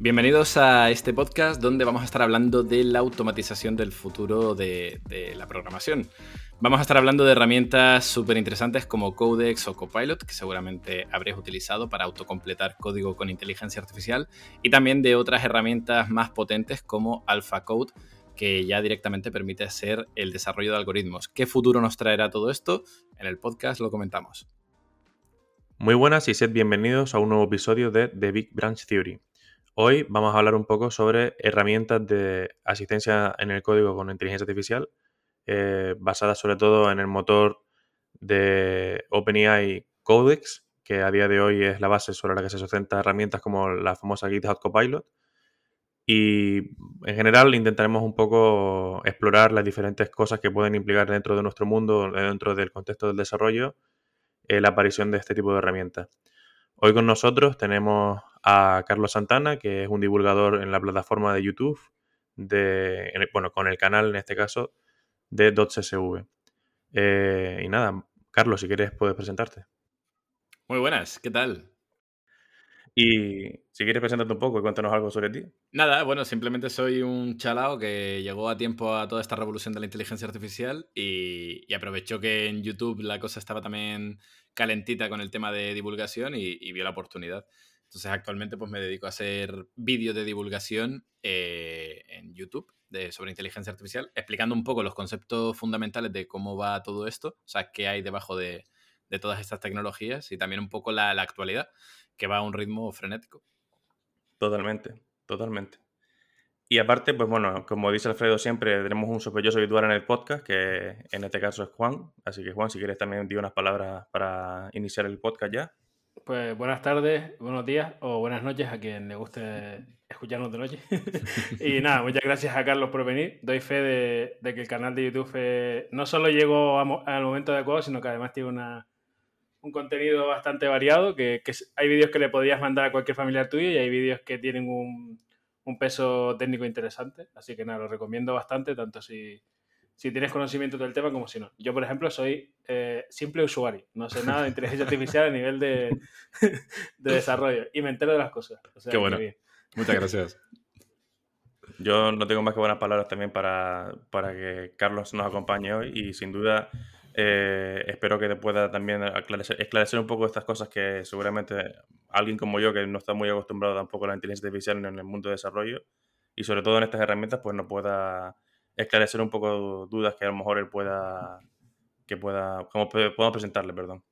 Bienvenidos a este podcast donde vamos a estar hablando de la automatización del futuro de, la programación. Vamos a estar hablando de herramientas súper interesantes como Codex o Copilot, que seguramente habréis utilizado para autocompletar código con inteligencia artificial, y también de otras herramientas más potentes como AlphaCode, que ya directamente permite hacer el desarrollo de algoritmos. ¿Qué futuro nos traerá todo esto? En el podcast lo comentamos. Muy buenas y sed bienvenidos a un nuevo episodio de The Big Branch Theory. Hoy vamos a hablar un poco sobre herramientas de asistencia en el código con inteligencia artificial, eh, basadas sobre todo en el motor de OpenAI Codex, que a día de hoy es la base sobre la que se sustentan herramientas como la famosa GitHub Copilot. Y en general intentaremos un poco explorar las diferentes cosas que pueden implicar dentro de nuestro mundo, dentro del contexto del desarrollo, eh, la aparición de este tipo de herramientas. Hoy con nosotros tenemos a Carlos Santana, que es un divulgador en la plataforma de YouTube, bueno, con el canal en este caso de .csv. Eh, y nada, Carlos, si quieres puedes presentarte. Muy buenas, ¿qué tal? Y si quieres presentarte un poco y cuéntanos algo sobre ti. Nada, bueno, simplemente soy un chalao que llegó a tiempo a toda esta revolución de la inteligencia artificial y, aprovechó que en YouTube la cosa estaba también calentita con el tema de divulgación y vio la oportunidad. Entonces actualmente pues me dedico a hacer vídeos de divulgación eh, en YouTube de, sobre inteligencia artificial, explicando un poco los conceptos fundamentales de cómo va todo esto, o sea, qué hay debajo de, todas estas tecnologías y también un poco la, actualidad, que va a un ritmo frenético. Totalmente, totalmente. Y aparte, pues bueno, como dice Alfredo siempre, tenemos un sospechoso habitual en el podcast, que en este caso es Juan. Así que Juan, si quieres también di unas palabras para iniciar el podcast ya. Pues buenas tardes, buenos días o buenas noches a quien le guste escucharnos de noche. y nada, muchas gracias a Carlos por venir. Doy fe de, que el canal de YouTube eh, no solo llegó al momento adecuado, sino que además tiene una, un contenido bastante variado, que, hay vídeos que le podrías mandar a cualquier familiar tuyo y hay vídeos que tienen un, un peso técnico interesante. Así que nada, lo recomiendo bastante, tanto si si tienes conocimiento del tema como si no. Yo, por ejemplo, soy eh, simple usuario. No sé nada de inteligencia artificial a nivel de, desarrollo. Y me entero de las cosas. Qué bueno. Muchas gracias. Yo no tengo más que buenas palabras también para, que Carlos nos acompañe hoy y sin duda eh, espero que te pueda también esclarecer un poco estas cosas que seguramente alguien como yo que no está muy acostumbrado tampoco a la inteligencia artificial en el mundo de desarrollo y sobre todo en estas herramientas pues no pueda esclarecer un poco dudas que a lo mejor él pueda, que pueda, como podemos presentarle, perdón.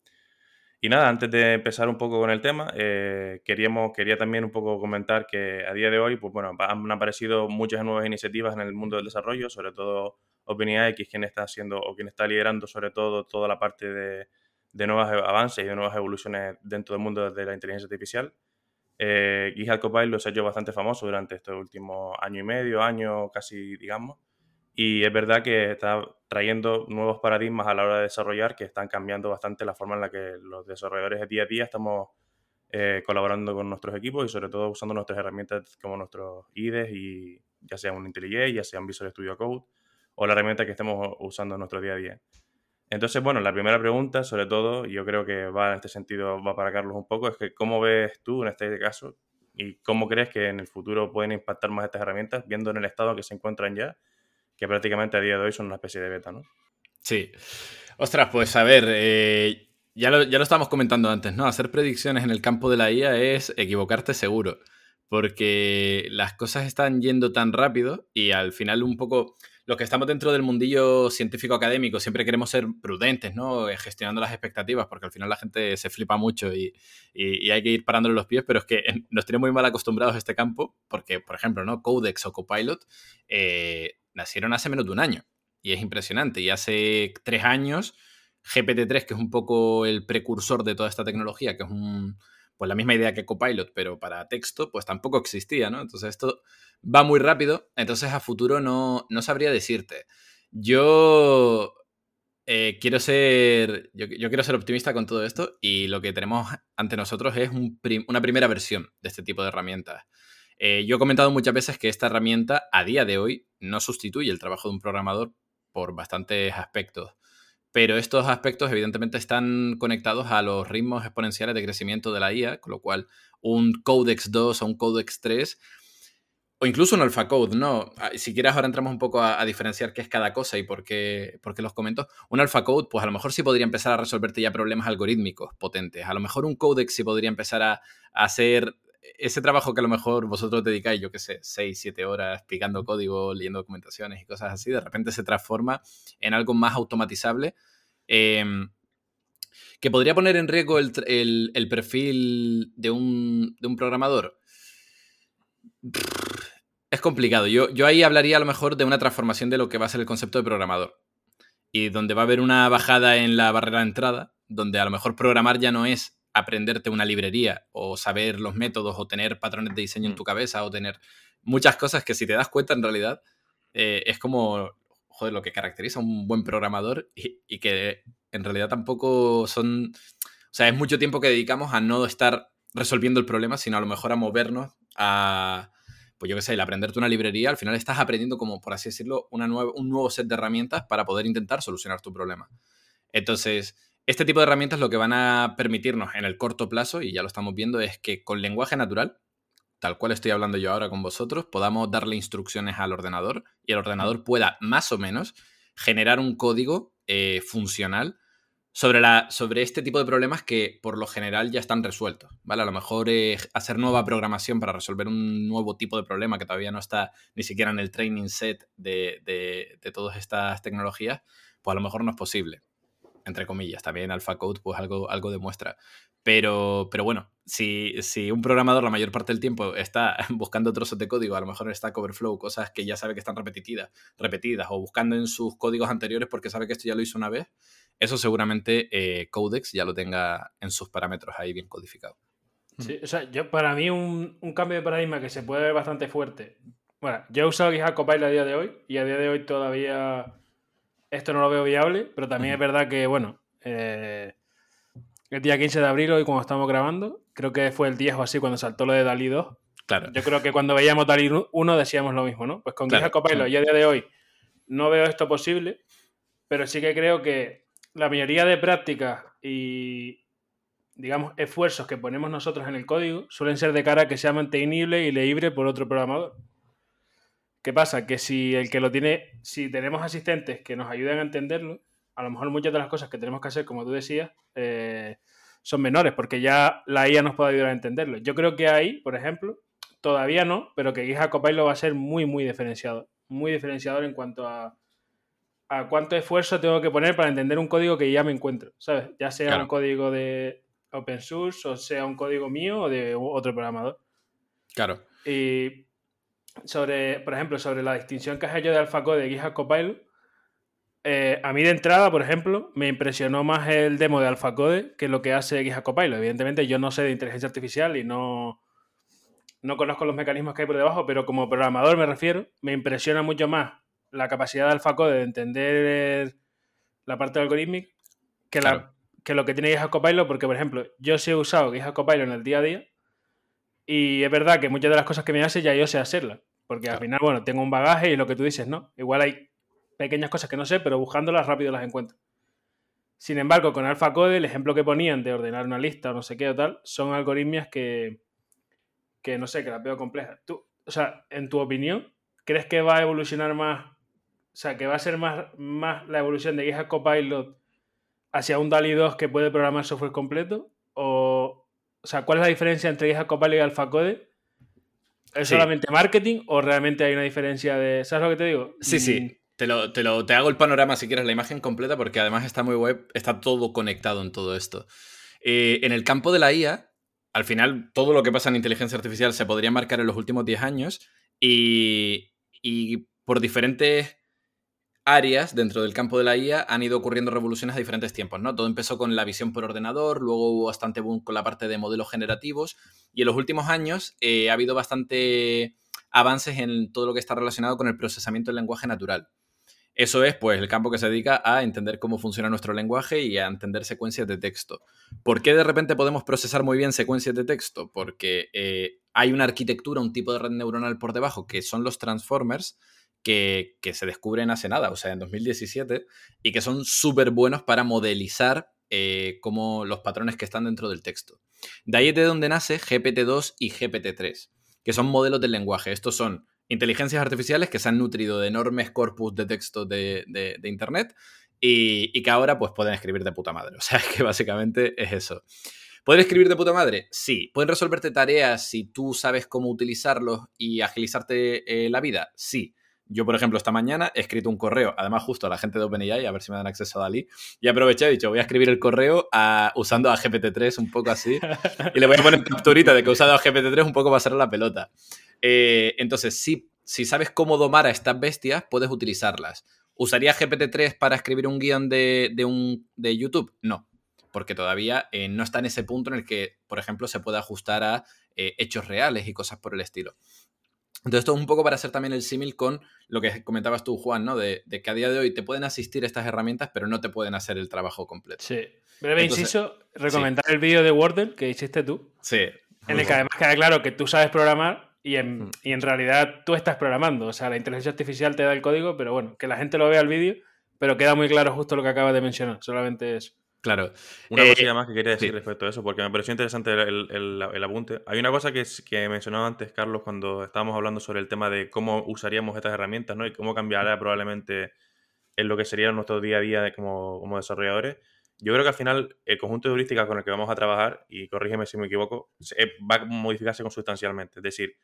Y nada, antes de empezar un poco con el tema, eh, queríamos, quería también un poco comentar que a día de hoy, pues bueno, han aparecido muchas nuevas iniciativas en el mundo del desarrollo, sobre todo OpenAI, quien está haciendo o quien está liderando sobre todo toda la parte de, de nuevos avances y de nuevas evoluciones dentro del mundo de la inteligencia artificial. Eh, GitHub Copilot se ha hecho bastante famoso durante estos últimos año y medio, año casi, digamos. Y es verdad que está trayendo nuevos paradigmas a la hora de desarrollar que están cambiando bastante la forma en la que los desarrolladores de día a día estamos eh, colaborando con nuestros equipos y sobre todo usando nuestras herramientas como nuestros IDEs y ya sea un IntelliJ, ya sea un Visual Studio Code o la herramienta que estemos usando en nuestro día a día. Entonces, bueno, la primera pregunta, sobre todo, yo creo que va en este sentido, va para Carlos un poco, es que cómo ves tú en este caso y cómo crees que en el futuro pueden impactar más estas herramientas, viendo en el estado que se encuentran ya que prácticamente a día de hoy son una especie de beta, ¿no? Sí. Ostras, pues a ver, eh, ya, lo, ya lo estábamos comentando antes, ¿no? Hacer predicciones en el campo de la IA es equivocarte seguro, porque las cosas están yendo tan rápido y al final un poco los que estamos dentro del mundillo científico académico siempre queremos ser prudentes, ¿no? Eh, gestionando las expectativas, porque al final la gente se flipa mucho y, hay que ir parándole los pies, pero es que nos tiene muy mal acostumbrados a este campo, porque, por ejemplo, ¿no? Codex o Copilot eh, nacieron hace menos de un año. Y es impresionante. Y hace tres años, GPT-3, que es un poco el precursor de toda esta tecnología, que es un, pues la misma idea que Copilot, pero para texto, pues tampoco existía, ¿no? Entonces esto va muy rápido, entonces a futuro no, no sabría decirte. Yo eh, quiero ser. Yo, quiero ser optimista con todo esto y lo que tenemos ante nosotros es una primera versión de este tipo de herramientas. Eh, yo he comentado muchas veces que esta herramienta a día de hoy no sustituye el trabajo de un programador por bastantes aspectos. Pero estos aspectos evidentemente están conectados a los ritmos exponenciales de crecimiento de la IA, con lo cual un Codex 2 o un Codex 3 o incluso un alpha code, ¿no? Ah, si quieres, ahora entramos un poco a, diferenciar qué es cada cosa y por qué, por qué, los comento. Un alpha code, pues a lo mejor sí podría empezar a resolverte ya problemas algorítmicos potentes. A lo mejor un codex sí podría empezar a, hacer ese trabajo que a lo mejor vosotros dedicáis, yo qué sé, 6, 7 horas picando código, leyendo documentaciones y cosas así, de repente se transforma en algo más automatizable. Em, que podría poner en riesgo el, el, perfil de un, de un programador es complicado. Yo, yo ahí hablaría a lo mejor de una transformación de lo que va a ser el concepto de programador. Y donde va a haber una bajada en la barrera de entrada, donde a lo mejor programar ya no es aprenderte una librería o saber los métodos o tener patrones de diseño en mm. tu cabeza o tener muchas cosas que si te das cuenta en realidad eh, es como, joder, lo que caracteriza a un buen programador y, y que en realidad tampoco son, o sea, es mucho tiempo que dedicamos a no estar resolviendo el problema, sino a lo mejor a movernos a, pues yo qué sé, el aprenderte una librería, al final estás aprendiendo como, por así decirlo, una un nuevo set de herramientas para poder intentar solucionar tu problema. Entonces, este tipo de herramientas lo que van a permitirnos en el corto plazo, y ya lo estamos viendo, es que con lenguaje natural, tal cual estoy hablando yo ahora con vosotros, podamos darle instrucciones al ordenador y el ordenador pueda más o menos generar un código eh, funcional sobre, la, sobre este tipo de problemas que por lo general ya están resueltos, ¿vale? A lo mejor hacer nueva programación para resolver un nuevo tipo de problema que todavía no está ni siquiera en el training set de, de, todas estas tecnologías, pues a lo mejor no es posible, entre comillas. También AlphaCode pues algo, algo demuestra. Pero, pero bueno, si, si, un programador la mayor parte del tiempo está buscando trozos de código, a lo mejor está Overflow, cosas que ya sabe que están repetidas, repetidas, o buscando en sus códigos anteriores porque sabe que esto ya lo hizo una vez, eso seguramente eh, Codex ya lo tenga en sus parámetros ahí bien codificado. Sí, o sea, yo para mí un, cambio de paradigma que se puede ver bastante fuerte. Bueno, yo he usado GitHub Copilot a día de hoy y a día de hoy todavía esto no lo veo viable, pero también es verdad que, bueno, eh, el día 15 de abril, hoy cuando estamos grabando, creo que fue el día o así cuando saltó lo de DALI 2. Claro. Yo creo que cuando veíamos DALI 1 decíamos lo mismo, ¿no? Pues con GitHub Copilot y a día de hoy no veo esto posible, pero sí que creo que la mayoría de prácticas y, digamos, esfuerzos que ponemos nosotros en el código suelen ser de cara a que sea mantenible y leíble por otro programador. ¿Qué pasa? Que si el que lo tiene, si tenemos asistentes que nos ayuden a entenderlo, a lo mejor muchas de las cosas que tenemos que hacer, como tú decías, eh, son menores, porque ya la IA nos puede ayudar a entenderlo. Yo creo que ahí, por ejemplo, todavía no, pero que GitHub Copilot va a ser muy, muy diferenciado. Muy diferenciador en cuanto a a cuánto esfuerzo tengo que poner para entender un código que ya me encuentro, ¿sabes? Ya sea un código de open source o sea un código mío o de otro programador. Claro. Y sobre, por ejemplo, sobre la distinción que has hecho de AlphaCode y GitHub Copilot, eh, a mí de entrada, por ejemplo, me impresionó más el demo de AlphaCode que lo que hace GitHub Copilot. Evidentemente yo no sé de inteligencia artificial y no, no conozco los mecanismos que hay por debajo, pero como programador me refiero, me impresiona mucho más la capacidad de AlphaCode de entender la parte algorítmica que, la, que lo que tiene GitHub Copilot, porque, por ejemplo, yo sí he usado GitHub Copilot en el día a día y es verdad que muchas de las cosas que me hace ya yo sé hacerlas, porque al final, bueno, tengo un bagaje y lo que tú dices, ¿no? Igual hay pequeñas cosas que no sé, pero buscándolas rápido las encuentro. Sin embargo, con AlphaCode, el ejemplo que ponían de ordenar una lista o no sé qué o tal, son algoritmias que, que no sé, que las veo complejas. Tú, o sea, en tu opinión, ¿crees que va a evolucionar más o sea, que va a ser más, más la evolución de GitHub Copilot hacia un DALI 2 que puede programar software completo. O, o sea, ¿cuál es la diferencia entre GitHub Copilot y AlphaCode? ¿Es solamente marketing o realmente hay una diferencia de... ¿Sabes lo que te digo? Sí, sí. Mm. Te, lo, te, lo, te hago el panorama si quieres, la imagen completa, porque además está muy web, está todo conectado en todo esto. Eh, en el campo de la IA, al final, todo lo que pasa en inteligencia artificial se podría marcar en los últimos 10 años y, y por diferentes áreas dentro del campo de la IA han ido ocurriendo revoluciones a diferentes tiempos, ¿no? Todo empezó con la visión por ordenador, luego hubo bastante boom con la parte de modelos generativos y en los últimos años eh, ha habido bastante avances en todo lo que está relacionado con el procesamiento del lenguaje natural. Eso es, pues, el campo que se dedica a entender cómo funciona nuestro lenguaje y a entender secuencias de texto. ¿Por qué de repente podemos procesar muy bien secuencias de texto? Porque eh, hay una arquitectura, un tipo de red neuronal por debajo, que son los transformers, que, se descubren hace nada, o sea, en 2017, y que son súper buenos para modelizar eh, como los patrones que están dentro del texto. De ahí es de donde nace GPT-2 y GPT-3, que son modelos del lenguaje. Estos son inteligencias artificiales que se han nutrido de enormes corpus de texto de, Internet y, que ahora pues pueden escribir de puta madre. O sea, que básicamente es eso. ¿Pueden escribir de puta madre? Sí. ¿Pueden resolverte tareas si tú sabes cómo utilizarlos y agilizarte eh, la vida? Sí. Yo, por ejemplo, esta mañana he escrito un correo, además justo a la gente de OpenAI, a ver si me dan acceso a Dalí, y aproveché, he dicho, voy a escribir el correo usando a GPT-3 un poco así, y le voy a poner capturita de que he usado a GPT-3 un poco para hacer la pelota. Eh, entonces, si, si sabes cómo domar a estas bestias, puedes utilizarlas. ¿Usaría GPT-3 para escribir un guion de, un, de YouTube? No, porque todavía eh, no está en ese punto en el que, por ejemplo, se puede ajustar a eh, hechos reales y cosas por el estilo. Entonces, esto es un poco para hacer también el símil con lo que comentabas tú, Juan, ¿no? De, que a día de hoy te pueden asistir estas herramientas, pero no te pueden hacer el trabajo completo. Sí. Breve inciso, recomendar el vídeo de Wordle que hiciste tú. Sí. En el que además queda claro que tú sabes programar y en, hmm. y en realidad tú estás programando. O sea, la inteligencia artificial te da el código, pero bueno, que la gente lo vea el vídeo, pero queda muy claro justo lo que acabas de mencionar. Solamente eso. Claro. Una eh, cosilla más que quería decir respecto a eso, porque me pareció interesante el, apunte. Hay una cosa que, que mencionaba antes, Carlos, cuando estábamos hablando sobre el tema de cómo usaríamos estas herramientas, ¿no? Y cómo cambiará probablemente en lo que sería nuestro día a día como, como desarrolladores. Yo creo que al final el conjunto de heurísticas con el que vamos a trabajar, y corrígeme si me equivoco, eh, va a modificarse consustancialmente. Es decir,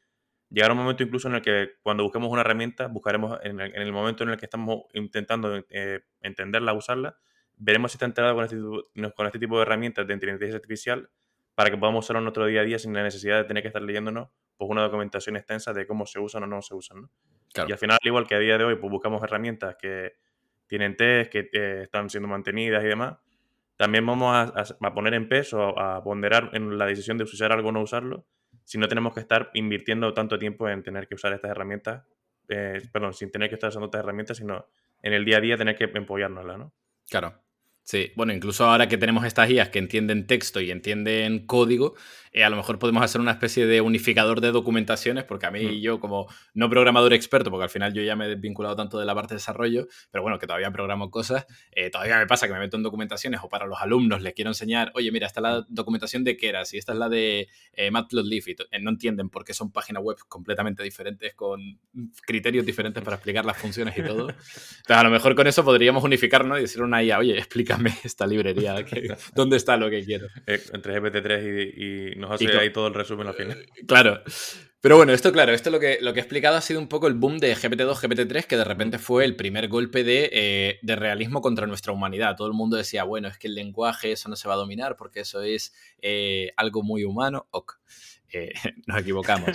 llegará un momento incluso en el que cuando busquemos una herramienta, buscaremos en el, momento en el que estamos intentando eh, entenderla, usarla, veremos si está enterado con este, con este tipo de herramientas de inteligencia artificial para que podamos usarlo en nuestro día a día sin la necesidad de tener que estar leyéndonos pues, una documentación extensa de cómo se usan o no se usan. Y al final, al igual que a día de hoy, pues buscamos herramientas que tienen test, que eh, están siendo mantenidas y demás, también vamos a, poner en peso, a, ponderar en la decisión de usar algo o no usarlo, si no tenemos que estar invirtiendo tanto tiempo en tener que usar estas herramientas, eh, perdón, sin tener que estar usando estas herramientas, sino en el día a día tener que empollárnoslas, ¿no? Claro. Sí, bueno, incluso ahora que tenemos estas guías que entienden texto y entienden código, eh, a lo mejor podemos hacer una especie de unificador de documentaciones, porque a mí mm. yo como no programador experto, porque al final yo ya me he desvinculado tanto de la parte de desarrollo, pero bueno, que todavía programo cosas, eh, todavía me pasa que me meto en documentaciones o para los alumnos les quiero enseñar, oye, mira, esta es la documentación de Keras y esta es la de eh, Matplotlib y eh, no entienden por qué son páginas web completamente diferentes con criterios diferentes para explicar las funciones y todo. Entonces, a lo mejor con eso podríamos unificarnos y decir una IA, oye, explícame esta librería, ¿dónde está lo que quiero? entre GPT-3 y nos hace ahí todo el resumen al final. Claro. Pero bueno, esto, claro, esto lo que, lo que he explicado ha sido un poco el boom de GPT-2, GPT-3, que de repente fue el primer golpe de, eh, de, realismo contra nuestra humanidad. Todo el mundo decía, bueno, es que el lenguaje, eso no se va a dominar porque eso es eh, algo muy humano. Ok. Eh, nos equivocamos.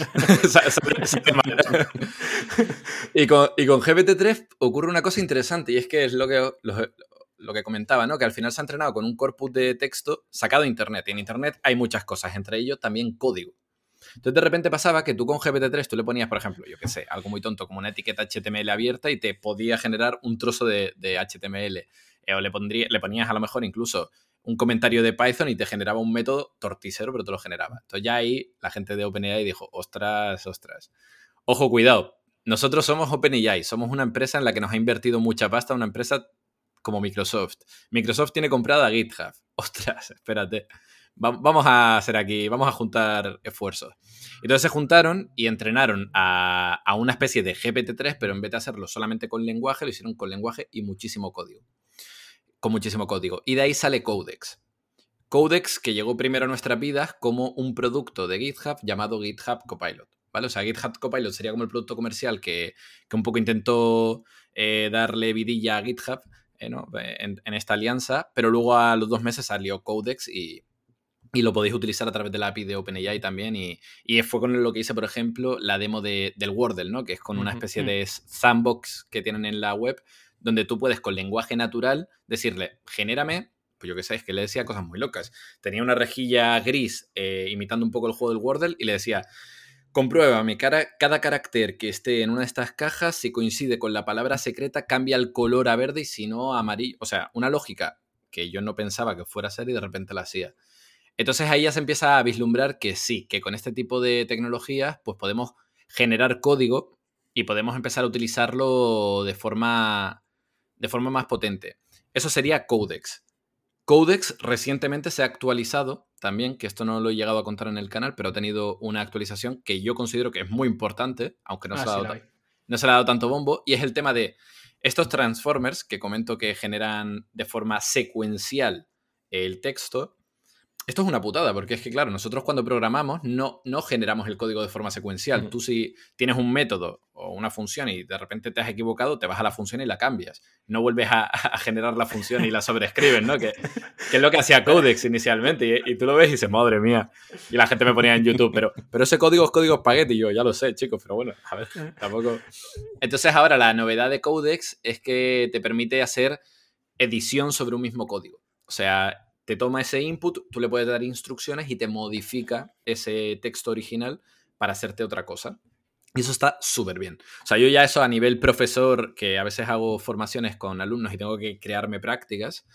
y, con, y con GPT-3 ocurre una cosa interesante y es que es lo que, lo que comentaba, ¿no? Que al final se ha entrenado con un corpus de texto sacado de Internet. Y en Internet hay muchas cosas, entre ellos también código. Entonces de repente pasaba que tú con GPT-3 tú le ponías, por ejemplo, yo qué sé, algo muy tonto como una etiqueta HTML abierta y te podía generar un trozo de, HTML. Eh, o le, pondría, le ponías a lo mejor incluso un comentario de Python y te generaba un método torticero, pero te lo generaba. Entonces ya ahí la gente de OpenAI dijo, ostras, ostras. Ojo, cuidado. Nosotros somos OpenAI, somos una empresa en la que nos ha invertido mucha pasta, una empresa como Microsoft. Microsoft tiene comprada GitHub. Ostras, espérate. vamos a hacer aquí, vamos a juntar esfuerzos. Entonces se juntaron y entrenaron a, una especie de GPT-3, pero en vez de hacerlo solamente con lenguaje, lo hicieron con lenguaje y muchísimo código. Con muchísimo código. Y de ahí sale Codex. Codex que llegó primero a nuestras vidas como un producto de GitHub llamado GitHub Copilot. ¿Vale? O sea, GitHub Copilot sería como el producto comercial que, un poco intentó eh, darle vidilla a GitHub, eh, en, esta alianza, pero luego a los dos meses salió Codex y, lo podéis utilizar a través de la API de OpenAI también. Y, fue con lo que hice, por ejemplo, la demo de, del Wordle, ¿no? que es con una especie de sandbox que tienen en la web, donde tú puedes con lenguaje natural decirle, genérame pues yo qué sé, es que le decía cosas muy locas. Tenía una rejilla gris eh, imitando un poco el juego del Wordle y le decía, Compruébame, cada carácter que esté en una de estas cajas, si coincide con la palabra secreta, cambia el color a verde y si no a amarillo. O sea, una lógica que yo no pensaba que fuera a ser y de repente la hacía. Entonces ahí ya se empieza a vislumbrar que sí, que con este tipo de tecnologías pues podemos generar código y podemos empezar a utilizarlo de forma, de forma más potente. Eso sería Codex. Codex recientemente se ha actualizado también, que esto no lo he llegado a contar en el canal, pero ha tenido una actualización que yo considero que es muy importante, aunque no, Ah, se, sí, la no se le ha dado tanto bombo, y es el tema de estos transformers que comento que generan de forma secuencial el texto. Esto es una putada, porque es que, claro, nosotros cuando programamos no, no generamos el código de forma secuencial. Tú si tienes un método o una función y de repente te has equivocado, te vas a la función y la cambias. No vuelves a, a generar la función y la sobreescribes, ¿no? Que, que es lo que hacía Codex inicialmente. Y, y tú lo ves y dices, madre mía. Y la gente me ponía en YouTube, pero, pero ese código es código espagueti. Y yo, ya lo sé, chicos, pero bueno, a ver, tampoco. Entonces, ahora la novedad de Codex es que te permite hacer edición sobre un mismo código. O sea, te toma ese input, tú le puedes dar instrucciones y te modifica ese texto original para hacerte otra cosa. Y eso está súper bien. O sea, yo ya eso a nivel profesor, que a veces hago formaciones con alumnos y tengo que crearme prácticas,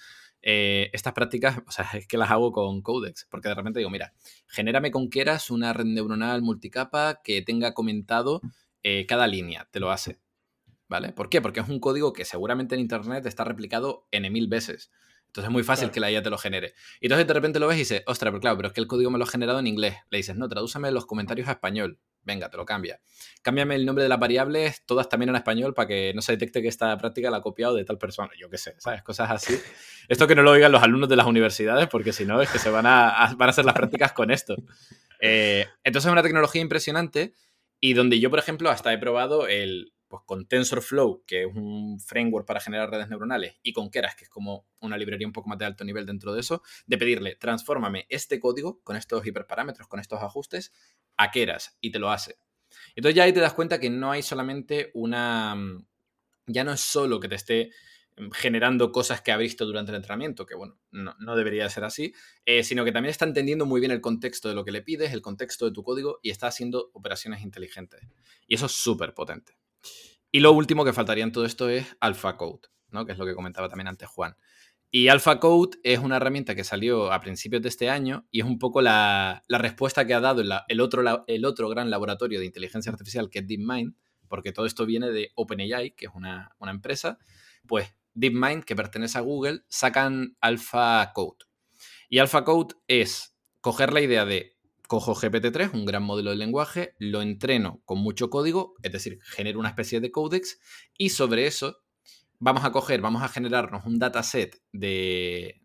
eh, estas prácticas, o sea, es que las hago con Codex, porque de repente digo, mira, genérame con Keras una red neuronal multicapa que tenga comentado eh, cada línea, te lo hace. ¿Vale? ¿Por qué? Porque es un código que seguramente en Internet está replicado n mil veces. Entonces es muy fácil Claro. que la IA te lo genere. Y entonces de repente lo ves y dices, ostras, pero claro, pero es que el código me lo ha generado en inglés. Le dices, no, tradúceme los comentarios a español. Venga, te lo cambia. Cámbiame el nombre de las variables, todas también en español, para que no se detecte que esta práctica la ha copiado de tal persona. Yo qué sé, ¿sabes? Cosas así. Esto que no lo oigan los alumnos de las universidades, porque si no, es que se van a, a- van a hacer las prácticas con esto. Eh, entonces es una tecnología impresionante y donde yo, por ejemplo, hasta he probado el, pues con TensorFlow, que es un framework para generar redes neuronales, y con Keras, que es como una librería un poco más de alto nivel dentro de eso, de pedirle, transfórmame este código con estos hiperparámetros, con estos ajustes, a Keras, y te lo hace. Entonces ya ahí te das cuenta que no hay solamente una... mm, Ya no es solo que te esté mm, generando cosas que ha visto durante el entrenamiento, que bueno, no, no debería ser así, eh, sino que también está entendiendo muy bien el contexto de lo que le pides, el contexto de tu código y está haciendo operaciones inteligentes. Y eso es súper potente. Y lo último que faltaría en todo esto es AlphaCode, ¿no? que es lo que comentaba también antes Juan. Y AlphaCode es una herramienta que salió a principios de este año y es un poco la, respuesta que ha dado el, otro, gran laboratorio de inteligencia artificial que es DeepMind, porque todo esto viene de OpenAI, que es una, una empresa. Pues DeepMind, que pertenece a Google, sacan AlphaCode. Y AlphaCode es coger la idea de cojo GPT-3, un gran modelo de lenguaje, lo entreno con mucho código, es decir, genero una especie de codex, y sobre eso vamos a coger, vamos a generarnos un dataset de,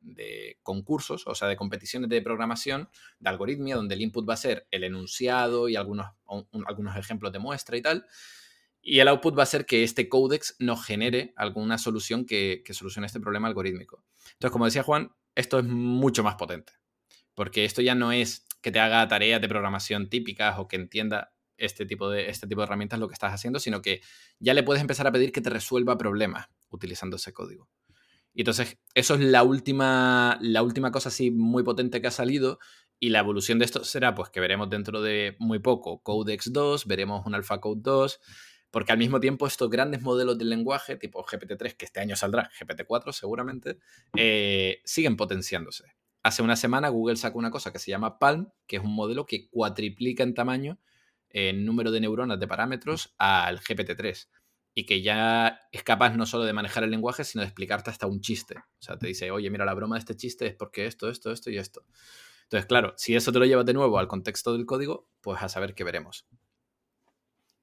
concursos, o sea, de competiciones de programación, de algoritmia, donde el input va a ser el enunciado y algunos, un- algunos ejemplos de muestra y tal. Y el output va a ser que este codex nos genere alguna solución que, que solucione este problema algorítmico. Entonces, como decía Juan, esto es mucho más potente. Porque esto ya no es que te haga tareas de programación típicas o que entienda este tipo de, este tipo de herramientas lo que estás haciendo, sino que ya le puedes empezar a pedir que te resuelva problemas utilizando ese código. Y entonces, eso es la última, la última cosa así muy potente que ha salido. Y la evolución de esto será, pues, que veremos dentro de muy poco Codex 2, veremos un AlphaCode 2, porque al mismo tiempo estos grandes modelos del lenguaje, tipo GPT-3, que este año saldrá, GPT-4 seguramente, eh, siguen potenciándose. Hace una semana Google sacó una cosa que se llama Palm, que es un modelo que cuatriplica en tamaño en número de neuronas de parámetros al GPT-3 y que ya es capaz no solo de manejar el lenguaje, sino de explicarte hasta un chiste. O sea, te dice, oye, mira, la broma de este chiste es porque esto, esto, esto y esto. Entonces, claro, si eso te lo llevas de nuevo al contexto del código, pues a saber qué veremos.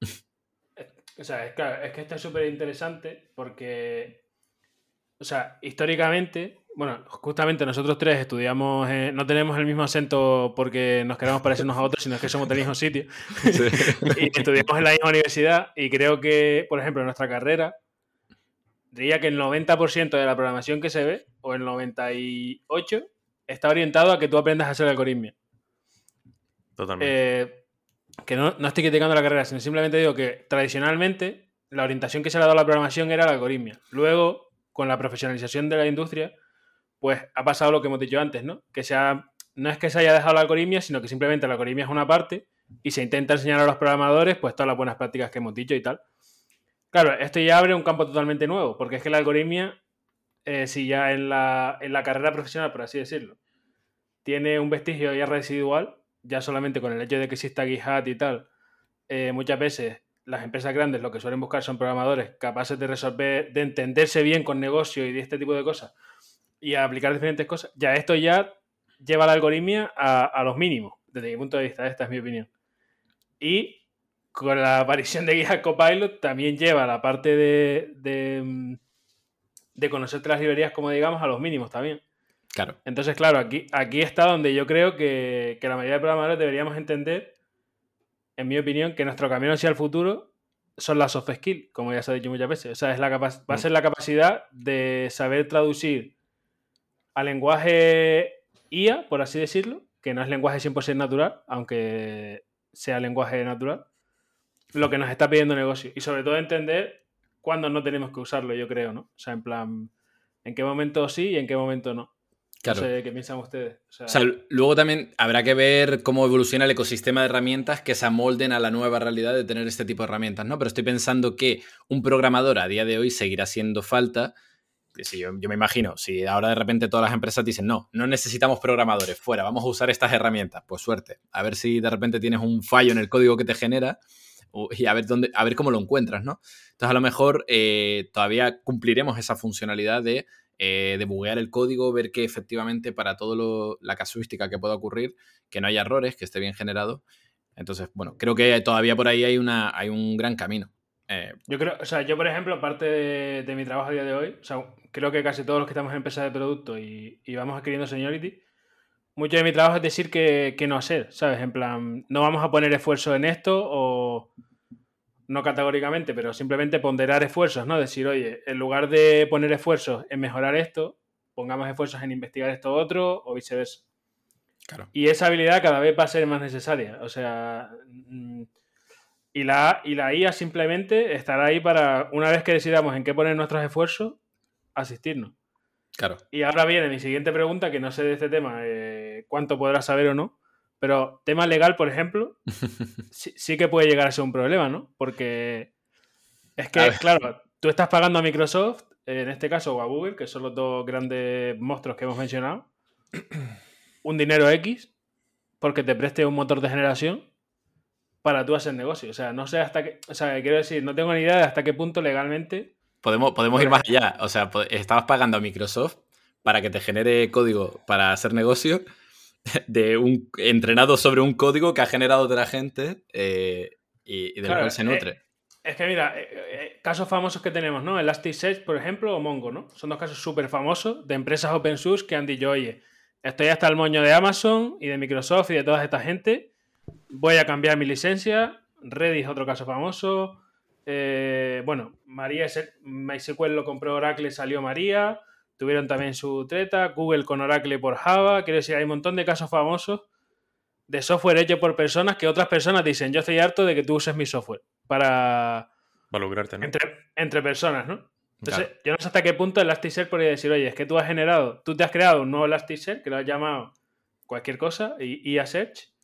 O sea, es, claro, es que esto es súper interesante porque, o sea, históricamente, bueno, justamente nosotros tres estudiamos, eh, no tenemos el mismo acento porque nos queremos parecernos a otros, sino que somos del mismo sitio. y estudiamos en la misma universidad y creo que, por ejemplo, en nuestra carrera, diría que el 90% de la programación que se ve, o el 98%, está orientado a que tú aprendas a hacer algoritmia. Totalmente. Eh, que no, no estoy criticando la carrera, sino simplemente digo que tradicionalmente la orientación que se le ha dado a la programación era la algoritmia. Luego, con la profesionalización de la industria, pues ha pasado lo que hemos dicho antes, ¿no? Que se ha- no es que se haya dejado la algoritmia, sino que simplemente la algoritmia es una parte y se intenta enseñar a los programadores pues todas las buenas prácticas que hemos dicho y tal. Claro, esto ya abre un campo totalmente nuevo, porque es que la algoritmia, eh, si ya en la, en la carrera profesional, por así decirlo, tiene un vestigio ya residual, ya solamente con el hecho de que exista GitHub y tal, eh, muchas veces las empresas grandes lo que suelen buscar son programadores capaces de resolver, de entenderse bien con negocio y de este tipo de cosas y a aplicar diferentes cosas, ya esto ya lleva la algoritmia a, los mínimos, desde mi punto de vista, esta es mi opinión. Y con la aparición de Guía Copilot también lleva la parte de, de, de conocerte las librerías, como digamos, a los mínimos también. Claro. Entonces, claro, aquí, aquí está donde yo creo que, que la mayoría de programadores deberíamos entender, en mi opinión, que nuestro camino hacia el futuro son las soft skills, como ya se ha dicho muchas veces. O sea, es la va a mm. ser la capacidad de saber traducir al lenguaje IA, por así decirlo, que no es lenguaje 100% natural, aunque sea lenguaje natural, lo que nos está pidiendo el negocio. Y sobre todo entender cuándo no tenemos que usarlo, yo creo, ¿no? O sea, en plan, en qué momento sí y en qué momento no. Claro. No sé qué piensan ustedes. O sea, luego también habrá que ver cómo evoluciona el ecosistema de herramientas que se amolden a la nueva realidad de tener este tipo de herramientas, ¿no? Pero estoy pensando que un programador a día de hoy seguirá siendo falta si yo, me imagino, si ahora de repente todas las empresas dicen, no, no necesitamos programadores, fuera, vamos a usar estas herramientas, pues suerte. A ver si de repente tienes un fallo en el código que te genera y a ver, dónde, a ver cómo lo encuentras, ¿no? Entonces a lo mejor eh, todavía cumpliremos esa funcionalidad de eh, debuguear el código, ver que efectivamente para toda la casuística que pueda ocurrir, que no haya errores, que esté bien generado. Entonces, bueno, creo que todavía por ahí hay, una, hay un gran camino. Eh, yo creo, o sea, yo por ejemplo, aparte de, mi trabajo a día de hoy, o sea, creo que casi todos los que estamos en empresas de producto y, vamos adquiriendo seniority, mucho de mi trabajo es decir que, no hacer, ¿sabes? En plan, no vamos a poner esfuerzo en esto o no categóricamente, pero simplemente ponderar esfuerzos, ¿no? Decir, oye, en lugar de poner esfuerzos en mejorar esto, pongamos esfuerzos en investigar esto otro o viceversa. Claro. Y esa habilidad cada vez va a ser más necesaria. O sea, mm, y la, y la IA simplemente estará ahí para, una vez que decidamos en qué poner nuestros esfuerzos, asistirnos. Claro. Y ahora viene mi siguiente pregunta, que no sé de este tema eh, cuánto podrás saber o no, pero tema legal, por ejemplo, sí, que puede llegar a ser un problema, ¿no? Porque es que, claro, tú estás pagando a Microsoft, en este caso, o a Google, que son los dos grandes monstruos que hemos mencionado, un dinero X porque te preste un motor de generación para tú hacer negocio. O sea, no sé hasta qué. O sea, quiero decir, no tengo ni idea de hasta qué punto legalmente. Podemos, podemos ir más allá. O sea, estabas pagando a Microsoft para que te genere código para hacer negocio de un entrenado sobre un código que ha generado otra gente eh, y, de lo cual se eh, nutre. es que mira, eh, casos famosos que tenemos, ¿no? Elasticsearch, por ejemplo, o Mongo, ¿no? Son dos casos súper famosos de empresas open source que han dicho, oye, estoy hasta el moño de Amazon y de Microsoft y de toda esta gente voy a cambiar mi licencia. Redis, otro caso famoso. Eh, bueno, María MySQL lo compró Oracle, salió María. Tuvieron también su treta. Google con Oracle por Java. Quiero decir, hay un montón de casos famosos de software hecho por personas que otras personas dicen, yo estoy harto de que tú uses mi software para... Para lograrte, ¿no? Entre, personas, ¿no? Entonces, yo no sé hasta qué punto Elasticsearch podría decir, oye, es que tú has generado, tú te has creado un nuevo Elasticsearch que lo has llamado cualquier cosa, y IA Search,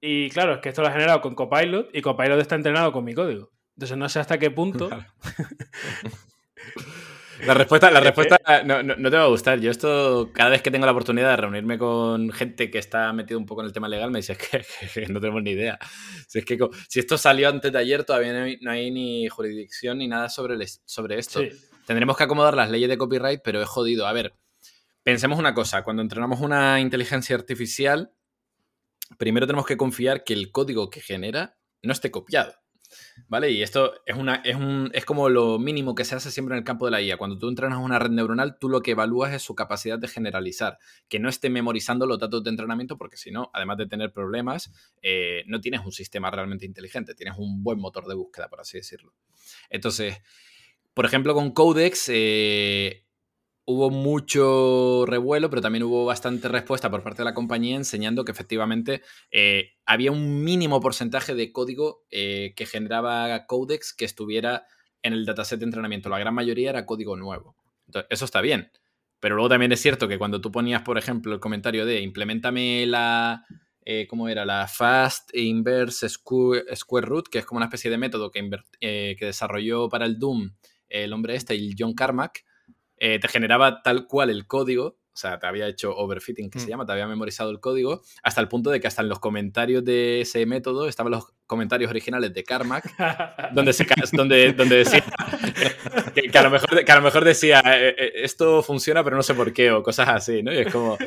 y claro, es que esto lo ha generado con Copilot y Copilot está entrenado con mi código. Entonces no sé hasta qué punto. La respuesta, la respuesta no, te va a gustar. Yo esto, cada vez que tengo la oportunidad de reunirme con gente que está metido un poco en el tema legal, me dice que, no tenemos ni idea. Si, es que, si esto salió antes de ayer, todavía no hay, ni jurisdicción ni nada sobre, sobre esto. Tendremos que acomodar las leyes de copyright, pero es jodido. A ver, pensemos una cosa. Cuando entrenamos una inteligencia artificial, primero tenemos que confiar que el código que genera no esté copiado. ¿Vale? Y esto es, una, es, un, es como lo mínimo que se hace siempre en el campo de la IA. Cuando tú entrenas una red neuronal, tú lo que evalúas es su capacidad de generalizar, que no esté memorizando los datos de entrenamiento, porque si no, además de tener problemas, eh, no tienes un sistema realmente inteligente, tienes un buen motor de búsqueda, por así decirlo. Entonces, por ejemplo, con Codex, eh, hubo mucho revuelo, pero también hubo bastante respuesta por parte de la compañía enseñando que efectivamente eh, había un mínimo porcentaje de código eh, que generaba Codex que estuviera en el dataset de entrenamiento. La gran mayoría era código nuevo. Entonces, eso está bien. Pero luego también es cierto que cuando tú ponías, por ejemplo, el comentario de implementame la, eh, ¿cómo era? La Fast Inverse Square, Root, que es como una especie de método que, desarrolló para el Doom el hombre este, el John Carmack, eh, te generaba tal cual el código, o sea, te había hecho overfitting, que se mm. llama, te había memorizado el código, hasta el punto de que hasta en los comentarios de ese método estaban los comentarios originales de Carmack, donde, se, donde, donde decía que, a lo mejor, que a lo mejor decía eh, eh, esto funciona pero no sé por qué o cosas así, ¿no? Y es como,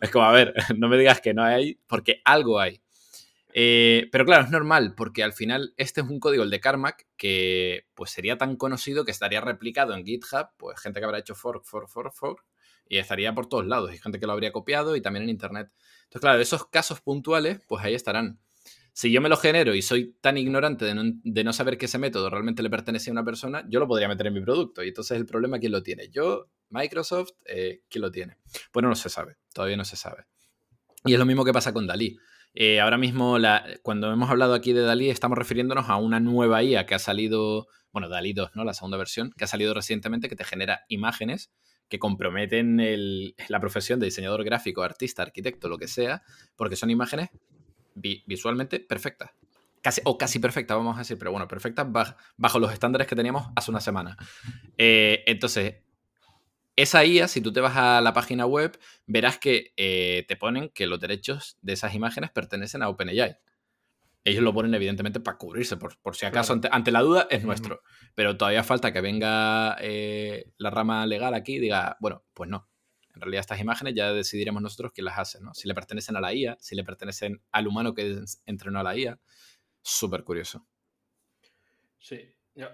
es como, a ver, no me digas que no hay, porque algo hay. Eh, pero claro, es normal, porque al final este es un código, el de Carmack, que pues sería tan conocido que estaría replicado en GitHub, pues gente que habrá hecho fork, fork, fork, fork, y estaría por todos lados, y gente que lo habría copiado y también en Internet. Entonces, claro, esos casos puntuales, pues ahí estarán. Si yo me lo genero y soy tan ignorante de no, saber que ese método realmente le pertenece a una persona, yo lo podría meter en mi producto. Y entonces el problema, ¿quién lo tiene? Yo, Microsoft, eh, ¿quién lo tiene? Bueno, no se sabe, todavía no se sabe. Y es lo mismo que pasa con Dalí. Eh, ahora mismo, cuando hemos hablado aquí de Dalí, estamos refiriéndonos a una nueva IA que ha salido, bueno, Dalí 2, ¿no? La segunda versión, que ha salido recientemente, que te genera imágenes que comprometen la profesión de diseñador gráfico, artista, arquitecto, lo que sea, porque son imágenes visualmente perfectas. Casi, o casi perfectas, vamos a decir, pero bueno, perfectas bajo, los estándares que teníamos hace una semana. Eh, entonces, esa IA, si tú te vas a la página web, verás que eh, te ponen que los derechos de esas imágenes pertenecen a OpenAI. Ellos lo ponen evidentemente para cubrirse, por, si acaso ante, la duda es nuestro. Pero todavía falta que venga eh, la rama legal aquí y diga, bueno, pues no. En realidad estas imágenes ya decidiremos nosotros quién las hace, ¿no? Si le pertenecen a la IA, si le pertenecen al humano que entrenó a la IA. Súper curioso. Sí,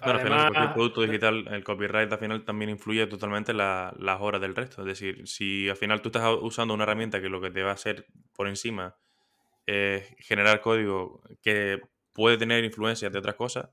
al final, cualquier producto digital, el copyright al final también influye totalmente en las horas del resto. Es decir, si al final tú estás usando una herramienta que lo que te va a hacer por encima es generar código que puede tener influencias de otras cosas,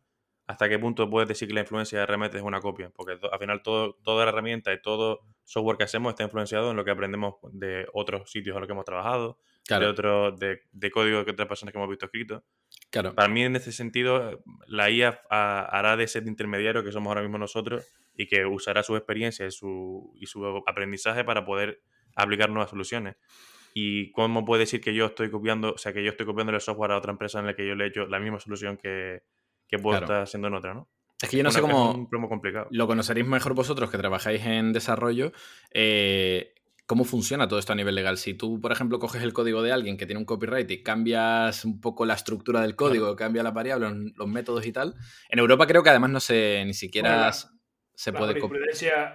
¿hasta qué punto puedes decir que la influencia realmente es una copia? Porque al final todo, toda la herramienta y todo software que hacemos está influenciado en lo que aprendemos de otros sitios a los que hemos trabajado, de, otro, de, de código que otras personas que hemos visto escrito. Para mí, en ese sentido, la IA hará de ese intermediario que somos ahora mismo nosotros y que usará su experiencia y su, y su aprendizaje para poder aplicar nuevas soluciones. ¿Y cómo puede decir que yo estoy copiando, o sea, que yo estoy copiando el software a otra empresa en la que yo le he hecho la misma solución que, que puedo estar haciendo en otra, ¿no? Es que yo no sé cómo. Lo conoceréis mejor vosotros que trabajáis en desarrollo. Eh, ¿Cómo funciona todo esto a nivel legal? Si tú, por ejemplo, coges el código de alguien que tiene un copyright y cambias un poco la estructura del código, cambias las variables, los métodos y tal, en Europa creo que además no se ni siquiera se puede copiar.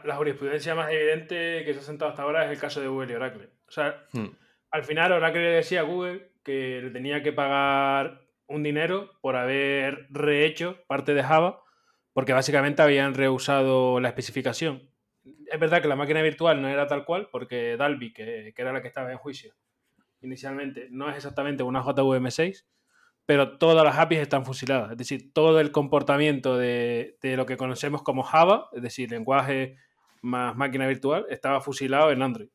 La jurisprudencia más evidente que se ha sentado hasta ahora es el caso de Google y Oracle. O sea, hmm. al final Oracle le decía a Google que le tenía que pagar un dinero por haber rehecho parte de Java, porque básicamente habían rehusado la especificación es verdad que la máquina virtual no era tal cual, porque Dalby, que, era la que estaba en juicio inicialmente, no es exactamente una JVM6, pero todas las APIs están fusiladas. Es decir, todo el comportamiento de, lo que conocemos como Java, es decir, lenguaje más máquina virtual, estaba fusilado en Android.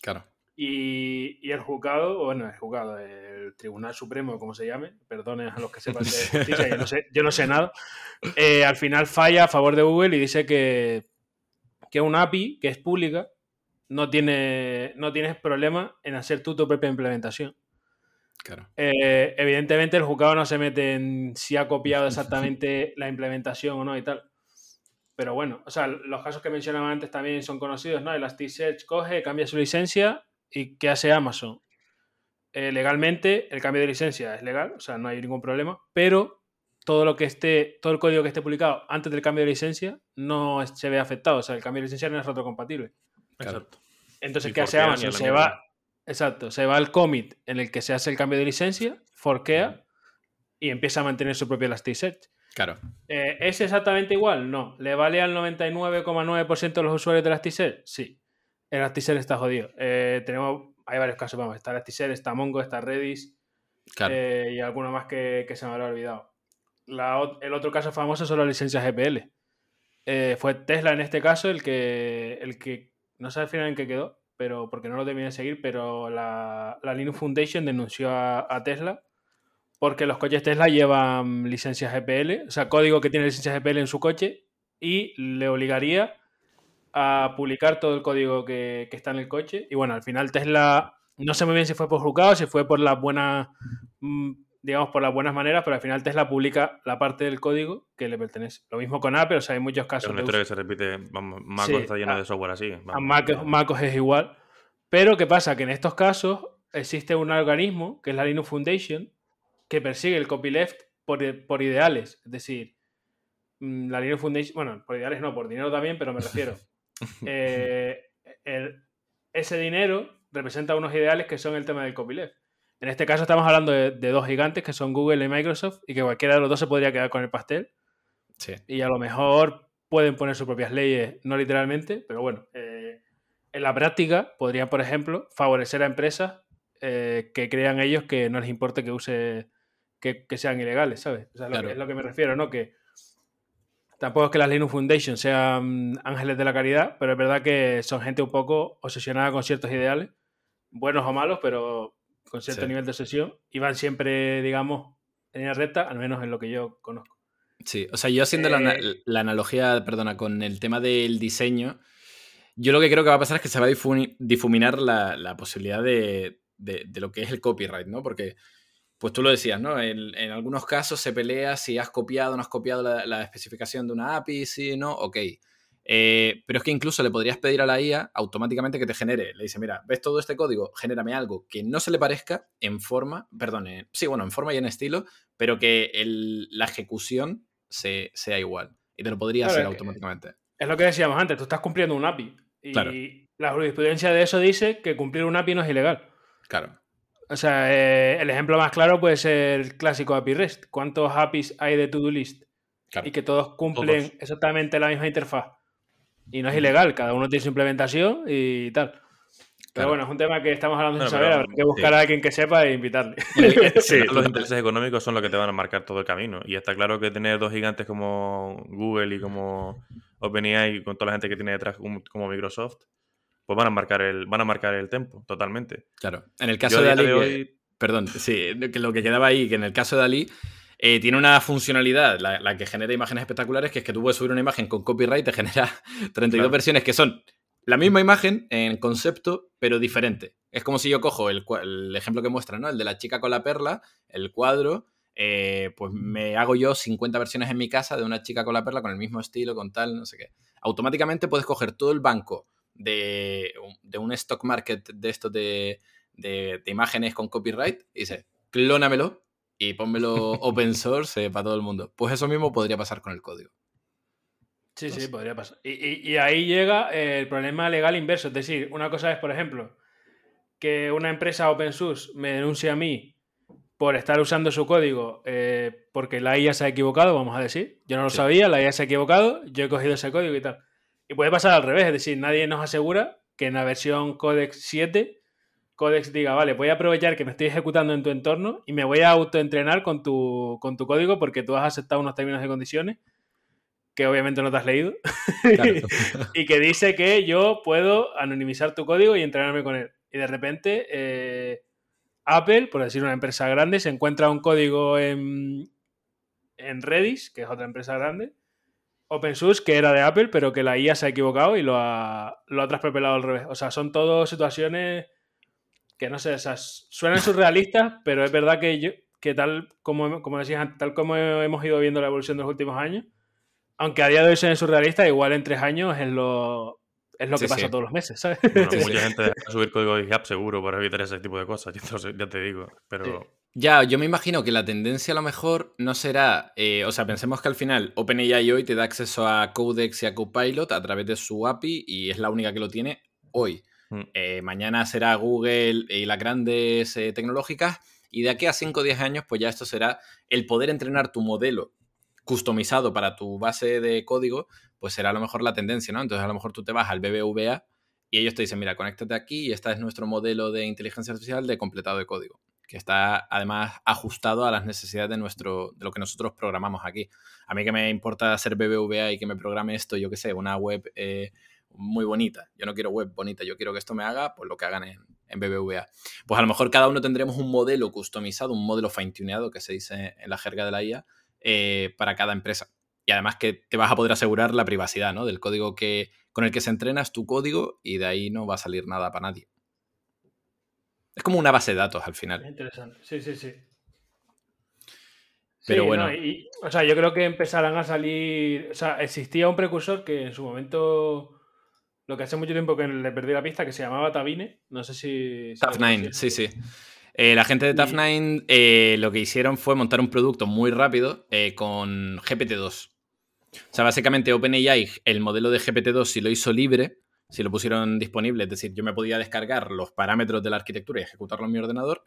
Claro. Y, el juzgado, bueno, el juzgado, el Tribunal Supremo, como se llame, perdonen a los que sepan de justicia, yo no sé, yo no sé nada, eh, al final falla a favor de Google y dice que que una API que es pública no, tiene, no tienes problema en hacer tú tu propia implementación. Claro. Eh, evidentemente el juzgado no se mete en si ha copiado exactamente la implementación o no y tal. Pero bueno, o sea, los casos que mencionaba antes también son conocidos, ¿no? Elasticsearch coge, cambia su licencia y ¿qué hace Amazon? Eh, legalmente el cambio de licencia es legal, o sea, no hay ningún problema, pero todo lo que esté, todo el código que esté publicado antes del cambio de licencia no se ve afectado. O sea, el cambio de licencia no es retrocompatible. Exacto. Entonces, ¿qué hace Amazon? Se va, exacto, se va al commit en el que se hace el cambio de licencia, forkea y empieza a mantener su propio Elasticsearch. Claro. Eh, ¿Es exactamente igual? No. ¿Le vale al 99,9% de los usuarios de Elasticsearch? Sí. Elasticsearch está jodido. Eh, tenemos, hay varios casos, vamos, está Elasticsearch, está Mongo, está Redis eh, y alguno más que, que se me habrá olvidado el otro caso famoso son las licencias GPL. Eh, fue Tesla en este caso el que, el que no sé al final en qué quedó, pero porque no lo terminé de seguir, pero la, Linux Foundation denunció a, Tesla porque los coches Tesla llevan licencias GPL, o sea, código que tiene licencia GPL en su coche y le obligaría a publicar todo el código que, que, está en el coche. Y bueno, al final Tesla, no sé muy bien si fue por juzgado, si fue por la buena mm, digamos, por las buenas maneras, pero al final Tesla publica la parte del código que le pertenece. Lo mismo con Apple, o sea, hay muchos casos. Es una historia que se repite, MacOS está lleno de software así. MacOS es igual. Pero ¿qué pasa? Que en estos casos existe un organismo, que es la Linux Foundation, que persigue el copyleft por, ideales. Es decir, mm, la Linux Foundation, bueno, por ideales no, por dinero también, pero me refiero. Eh, ese dinero representa unos ideales que son el tema del copyleft. En este caso estamos hablando de, dos gigantes que son Google y Microsoft y que cualquiera de los dos se podría quedar con el pastel. Sí. Y a lo mejor pueden poner sus propias leyes, no literalmente, pero bueno, eh, en la práctica podrían, por ejemplo, favorecer a empresas eh, que crean ellos que no les importe que use que, sean ilegales, ¿sabes? O sea, es lo que me refiero, ¿no? Que tampoco es que las Linux Foundation sean ángeles de la caridad, pero es verdad que son gente un poco obsesionada con ciertos ideales, buenos o malos, pero con cierto nivel de obsesión, y van siempre, digamos, en línea recta, al menos en lo que yo conozco. Sí, o sea, yo haciendo la, eh, analogía, perdona, con el tema del diseño, yo lo que creo que va a pasar es que se va a difuminar la, posibilidad de, de, lo que es el copyright, ¿no? Porque, pues tú lo decías, ¿no? En, algunos casos se pelea si has copiado o no has copiado la, especificación de una API, sí, ¿no? Ok. Eh, pero es que incluso le podrías pedir a la IA automáticamente que te genere. Le dice, mira, ves todo este código, genérame algo que no se le parezca en forma, perdón, sí, bueno, en forma y en estilo, pero que la ejecución se, sea igual. Y te lo podría hacer automáticamente. Es lo que decíamos antes, tú estás cumpliendo un API. Y la jurisprudencia de eso dice que cumplir un API no es ilegal. Claro. O sea, eh, el ejemplo más claro puede ser el clásico API REST. ¿Cuántos APIs hay de to-do list? Y que todos cumplen exactamente la misma interfaz. Y no es ilegal, cada uno tiene su implementación y tal. Pero bueno, es un tema que estamos hablando sin saber, habrá que buscar a alguien que sepa e invitarle. sí, los intereses económicos son los que te van a marcar todo el camino. Y está claro que tener dos gigantes como Google y como OpenAI, con toda la gente que tiene detrás como Microsoft, pues van a marcar el, van a marcar el tempo, totalmente. Claro. En el caso de Dalí, perdón, sí, que lo que quedaba ahí, que en el caso de Dalí eh, tiene una funcionalidad, la, que genera imágenes espectaculares, que es que tú puedes subir una imagen con copyright, te genera 32 versiones que son la misma imagen en concepto, pero diferente. Es como si yo cojo el, ejemplo que muestra, ¿no? El de la chica con la perla, el cuadro, eh, pues me hago yo 50 versiones en mi casa de una chica con la perla con el mismo estilo, con tal, no sé qué. Automáticamente puedes coger todo el banco de, un stock market de estos de, imágenes con copyright y dice, clónamelo y pónmelo open source eh, para todo el mundo. Pues eso mismo podría pasar con el código. Sí, sí, podría pasar. Y, ahí llega el problema legal inverso. Es decir, una cosa es, por ejemplo, que una empresa open source me denuncie a mí por estar usando su código eh, porque la IA se ha equivocado, vamos a decir. Yo no lo sabía, la IA se ha equivocado, yo he cogido ese código y tal. Y puede pasar al revés, es decir, nadie nos asegura que en la versión Codex 7 Codex diga, vale, voy a aprovechar que me estoy ejecutando en tu entorno y me voy a autoentrenar con tu, con tu código porque tú has aceptado unos términos y condiciones que obviamente no te has leído y que dice que yo puedo anonimizar tu código y entrenarme con él. Y de repente eh, Apple, por decir una empresa grande, se encuentra un código en, en Redis, que es otra empresa grande, open source que era de Apple, pero que la IA se ha equivocado y lo ha, lo ha traspapelado al revés. O sea, son todas situaciones que no sé, o sea, suenan surrealistas, pero es verdad que, yo, que tal como, como decías, tal como hemos ido viendo la evolución de los últimos años, aunque a día de hoy suenen surrealistas, igual en tres años es lo, es lo que pasa todos los meses, ¿sabes? mucha gente deja subir código de GitHub seguro para evitar ese tipo de cosas, ya te digo, pero... Ya, yo me imagino que la tendencia a lo mejor no será, eh, o sea, pensemos que al final OpenAI hoy te da acceso a Codex y a Copilot a través de su API y es la única que lo tiene hoy. Mm. Eh, mañana será Google y las grandes eh, tecnológicas y de aquí a 5 o 10 años pues ya esto será el poder entrenar tu modelo customizado para tu base de código, pues será a lo mejor la tendencia, ¿no? Entonces a lo mejor tú te vas al BBVA y ellos te dicen, mira, conéctate aquí y este es nuestro modelo de inteligencia artificial de completado de código que está además ajustado a las necesidades de, nuestro, de lo que nosotros programamos aquí. A mí que me importa hacer BBVA y que me programe esto, yo qué sé, una web eh, muy bonita. Yo no quiero web bonita, yo quiero que esto me haga pues, lo que hagan en, en BBVA. Pues a lo mejor cada uno tendremos un modelo customizado, un modelo fine-tuneado, que se dice en la jerga de la IA, eh, para cada empresa. Y además que te vas a poder asegurar la privacidad ¿no? del código que, con el que se entrena es tu código y de ahí no va a salir nada para nadie. Es como una base de datos al final. Interesante, sí, sí, sí. Pero bueno. o sea, yo creo que empezarán a salir. O sea, existía un precursor que en su momento. Lo que hace mucho tiempo que le perdí la pista, que se llamaba Tabine. No sé si. Tab9, sí, sí. Eh, la gente de Tough9 eh, lo que hicieron fue montar un producto muy rápido eh, con GPT-2. O sea, básicamente OpenAI, el modelo de GPT-2, si lo hizo libre, si lo pusieron disponible, es decir, yo me podía descargar los parámetros de la arquitectura y ejecutarlo en mi ordenador.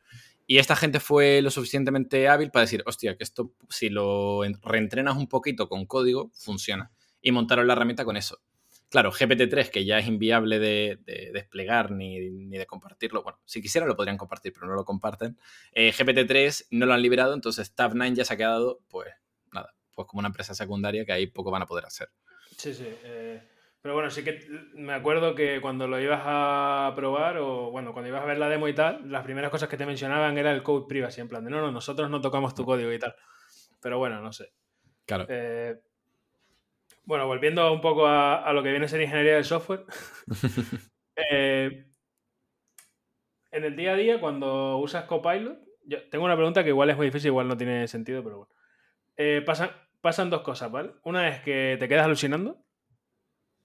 Y esta gente fue lo suficientemente hábil para decir, hostia, que esto, si lo reentrenas un poquito con código, funciona. Y montaron la herramienta con eso. Claro, GPT-3, que ya es inviable de, desplegar ni, de compartirlo. Bueno, si quisieran lo podrían compartir, pero no lo comparten. Eh, GPT-3 no lo han liberado, entonces Tab9 ya se ha quedado, pues nada, pues como una empresa secundaria que ahí poco van a poder hacer. Sí, sí. Eh, pero bueno, sí que me acuerdo que cuando lo ibas a probar o bueno, cuando ibas a ver la demo y tal, las primeras cosas que te mencionaban era el code privacy, en plan de no, no, nosotros no tocamos tu código y tal. Pero bueno, no sé. Claro. Eh, bueno, volviendo un poco a, lo que viene a ser ingeniería del software. Eh, en el día a día, cuando usas Copilot, yo tengo una pregunta que igual es muy difícil, igual no tiene sentido, pero bueno. Eh, pasan, pasan dos cosas, ¿vale? Una es que te quedas alucinando.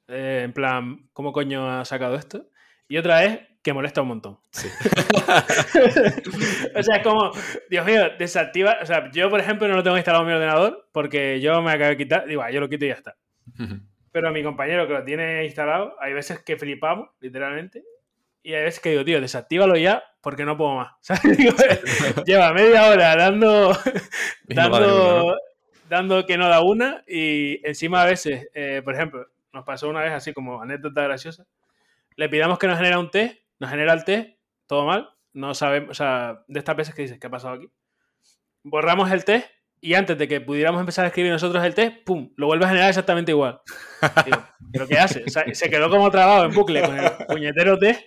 Eh, en plan, ¿cómo coño ha sacado esto? Y otra es que molesta un montón. Sí. o sea, es como, Dios mío, desactiva. O sea, yo, por ejemplo, no lo tengo instalado en mi ordenador porque yo me acabo de quitar. Digo, ah, yo lo quito y ya está. Pero a mi compañero que lo tiene instalado, hay veces que flipamos, literalmente. Y hay veces que digo, tío, desactívalo ya porque no puedo más. lleva media hora dando, dando, dando que no da una. Y encima a veces, eh, por ejemplo, nos pasó una vez así como anécdota graciosa. Le pidamos que nos genera un test, nos genera el test, todo mal. No sabemos, o sea, de estas veces que dices, ¿qué ha pasado aquí? Borramos el test y antes de que pudiéramos empezar a escribir nosotros el test, ¡pum! Lo vuelve a generar exactamente igual. ¿Pero qué hace? se quedó como trabado en bucle con el puñetero test.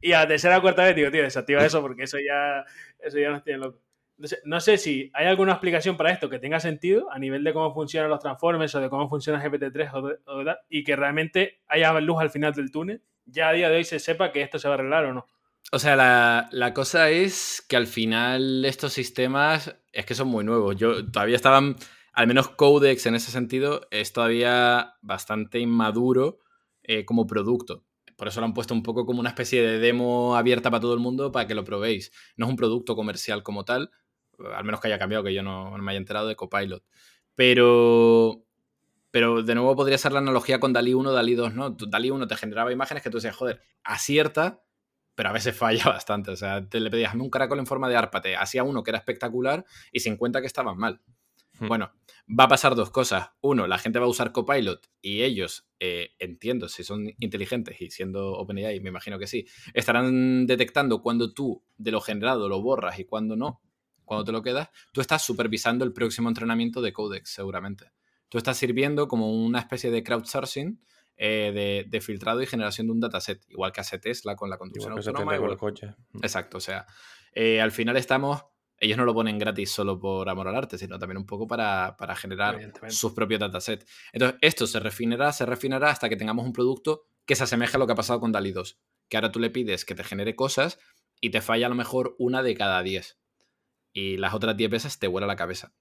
y a la tercera o cuarta vez digo, tío, desactiva eso porque eso ya, eso ya nos tiene loco. Entonces, no sé si hay alguna explicación para esto que tenga sentido a nivel de cómo funcionan los transformers o de cómo funciona GPT-3 o, y que realmente haya luz al final del túnel. Ya a día de hoy se sepa que esto se va a arreglar o no. O sea, la, cosa es que al final estos sistemas es que son muy nuevos. Yo todavía estaban, al menos Codex en ese sentido, es todavía bastante inmaduro eh, como producto. Por eso lo han puesto un poco como una especie de demo abierta para todo el mundo para que lo probéis. No es un producto comercial como tal, al menos que haya cambiado, que yo no, me haya enterado de Copilot. Pero, pero de nuevo podría ser la analogía con DALI 1, DALI 2, ¿no? DALI 1 te generaba imágenes que tú decías, joder, acierta, pero a veces falla bastante. O sea, te le pedías un caracol en forma de árpate, hacía uno que era espectacular y sin cuenta que estaban mal. Hmm. Bueno, va a pasar dos cosas. Uno, la gente va a usar Copilot y ellos, eh, entiendo, si son inteligentes y siendo OpenAI, me imagino que sí, estarán detectando cuando tú de lo generado lo borras y cuando no, cuando te lo quedas. Tú estás supervisando el próximo entrenamiento de Codex, seguramente. Tú estás sirviendo como una especie de crowdsourcing eh, de, filtrado y generación de un dataset, igual que hace Tesla con la conducción autónoma. El coche. Mm. Exacto, o sea, eh, al final estamos, ellos no lo ponen gratis solo por amor al arte, sino también un poco para, generar sus propios datasets. Entonces, esto se refinará, se refinará hasta que tengamos un producto que se asemeje a lo que ha pasado con DALI 2, que ahora tú le pides que te genere cosas y te falla a lo mejor una de cada 10 y las otras 10 veces te vuela la cabeza.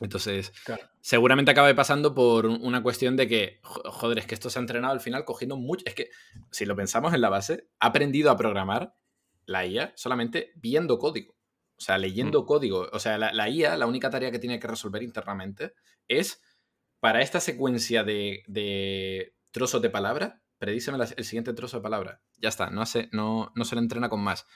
Entonces, seguramente acabe pasando por una cuestión de que, joder, es que esto se ha entrenado al final cogiendo mucho. Es que, si lo pensamos en la base, ha aprendido a programar la IA solamente viendo código. O sea, leyendo mm. código. O sea, la, IA, la única tarea que tiene que resolver internamente es, para esta secuencia de, trozos de palabra, predíceme el siguiente trozo de palabra. Ya está, no, hace, no, no se le entrena con más.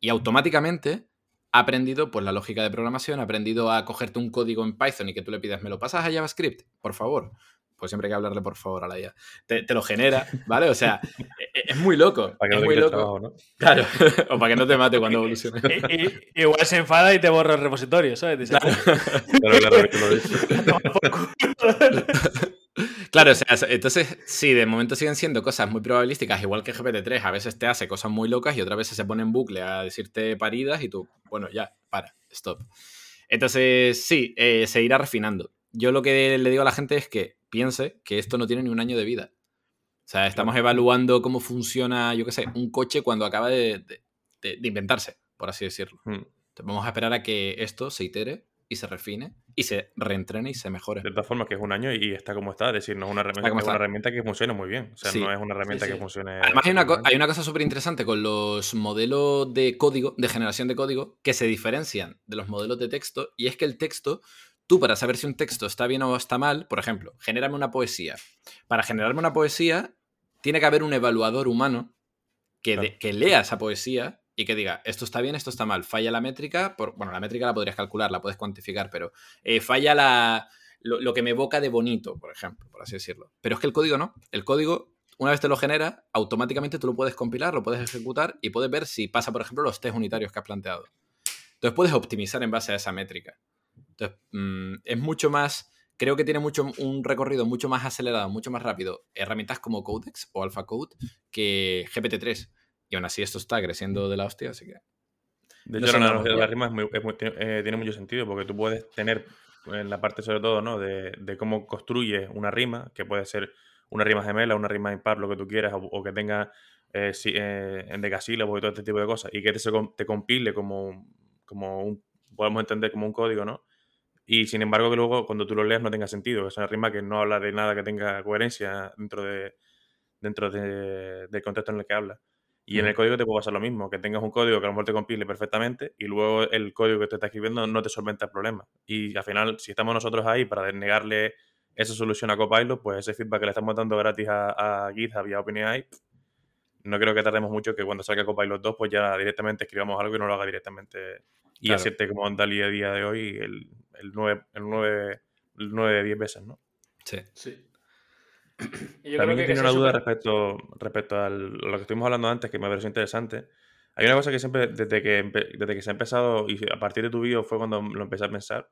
Y automáticamente ha aprendido pues la lógica de programación, ha aprendido a cogerte un código en Python y que tú le pidas, ¿me lo pasas a JavaScript? Por favor. Pues siempre hay que hablarle por favor a la IA. Te, lo genera, ¿vale? O sea, e, e, es, muy loco. Para que es muy loco. ¿no? Claro, o para que no te mate cuando evolucione. igual se enfada y te borra el repositorio, ¿sabes? Claro, claro, que lo Claro, o sea, entonces, sí, de momento siguen siendo cosas muy probabilísticas, igual que GPT-3, a veces te hace cosas muy locas y otras veces se pone en bucle a decirte paridas y tú, bueno, ya, para, stop. Entonces, sí, eh, se irá refinando. Yo lo que le digo a la gente es que piense que esto no tiene ni un año de vida. O sea, estamos evaluando cómo funciona, yo qué sé, un coche cuando acaba de, inventarse, por así decirlo. Hmm. Entonces, vamos a esperar a que esto se itere y se refine y se reentrene y se mejore. De todas formas, que es un año y está como está. Es decir, no es una herramienta, es una herramienta que funcione muy bien. O sea, no es una herramienta que funcione. Además, hay una, hay una cosa súper interesante con los modelos de código, de generación de código, que se diferencian de los modelos de texto, y es que el texto Tú, para saber si un texto está bien o está mal, por ejemplo, genérame una poesía. Para generarme una poesía, tiene que haber un evaluador humano que, que lea esa poesía y que diga, esto está bien, esto está mal. Falla la métrica, por, bueno, la métrica la podrías calcular, la puedes cuantificar, pero eh, falla la, lo, que me evoca de bonito, por ejemplo, por así decirlo. Pero es que el código no. El código, una vez te lo genera, automáticamente tú lo puedes compilar, lo puedes ejecutar y puedes ver si pasa, por ejemplo, los test unitarios que has planteado. Entonces puedes optimizar en base a esa métrica. Entonces, mm, es mucho más, creo que tiene mucho, un recorrido mucho más acelerado, mucho más rápido, herramientas como Codex o AlphaCode que GPT-3. Y aún así esto está creciendo de la hostia, así que... De hecho, la analogía de la rima eh, tiene mucho sentido porque tú puedes tener en la parte sobre todo, ¿no? De, cómo construye una rima, que puede ser una rima gemela, una rima impar, lo que tú quieras, o, que tenga eh, eh, en decasílabos y todo este tipo de cosas, y que te, te compile como, como un, podemos entender como un código, ¿no? Y sin embargo, que luego cuando tú lo leas no tenga sentido. Es una rima que no habla de nada que tenga coherencia dentro, de, dentro de, del contexto en el que habla. Y en el código te puede pasar lo mismo, que tengas un código que a lo mejor te compile perfectamente y luego el código que te está escribiendo no te solventa el problema. Y al final, si estamos nosotros ahí para denegarle esa solución a Copilot, pues ese feedback que le estamos dando gratis a, a GitHub y a OpenAI, no creo que tardemos mucho que cuando salga Copilot 2, pues ya directamente escribamos algo y no lo haga directamente y claro. acierte como Andalí a día de hoy el, el 9, el 9, el 9 de 10 veces, ¿no? Sí. Sí. Yo También que tiene una duda respecto, respecto a lo que estuvimos hablando antes, que me pareció interesante. Hay una cosa que siempre, desde que, desde que se ha empezado, y a partir de tu vídeo fue cuando lo empecé a pensar,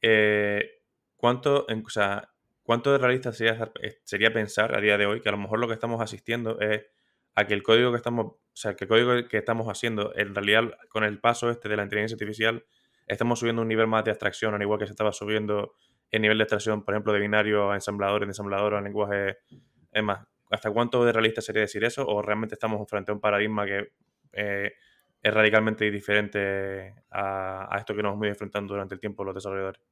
eh, ¿cuánto, o sea, ¿cuánto de realista sería, sería pensar a día de hoy que a lo mejor lo que estamos asistiendo es a que el código que estamos, o sea, que el código que estamos haciendo, en realidad, con el paso este de la inteligencia artificial, estamos subiendo un nivel más de abstracción, al igual que se estaba subiendo el nivel de abstracción, por ejemplo, de binario a ensamblador, en ensamblador a lenguaje. Es más, ¿hasta cuánto de realista sería decir eso? ¿O realmente estamos frente a un paradigma que eh, es radicalmente diferente a, esto que nos hemos ido enfrentando durante el tiempo los desarrolladores?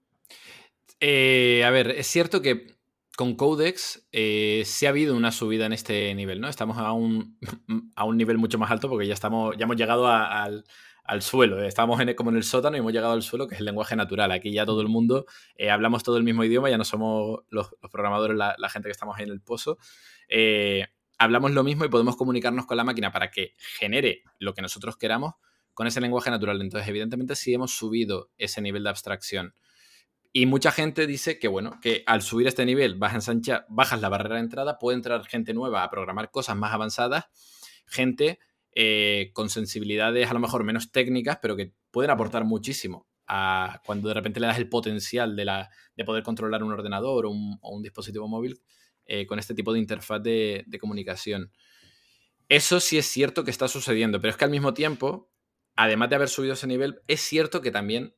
Eh, a ver, es cierto que con Codex eh, sí ha habido una subida en este nivel, ¿no? Estamos a un, a un nivel mucho más alto porque ya, estamos, ya hemos llegado al, al, suelo. Estamos en, como en el sótano y hemos llegado al suelo, que es el lenguaje natural. Aquí ya todo el mundo eh, hablamos todo el mismo idioma, ya no somos los, programadores, la, gente que estamos ahí en el pozo. Eh, hablamos lo mismo y podemos comunicarnos con la máquina para que genere lo que nosotros queramos con ese lenguaje natural. Entonces, evidentemente, sí hemos subido ese nivel de abstracción. Y mucha gente dice que, bueno, que al subir este nivel bajas, bajas la barrera de entrada, puede entrar gente nueva a programar cosas más avanzadas, gente eh, con sensibilidades a lo mejor menos técnicas, pero que pueden aportar muchísimo a cuando de repente le das el potencial de, la, de poder controlar un ordenador o un, dispositivo móvil eh, con este tipo de interfaz de, de comunicación. Eso sí es cierto que está sucediendo, pero es que al mismo tiempo, además de haber subido ese nivel, es cierto que también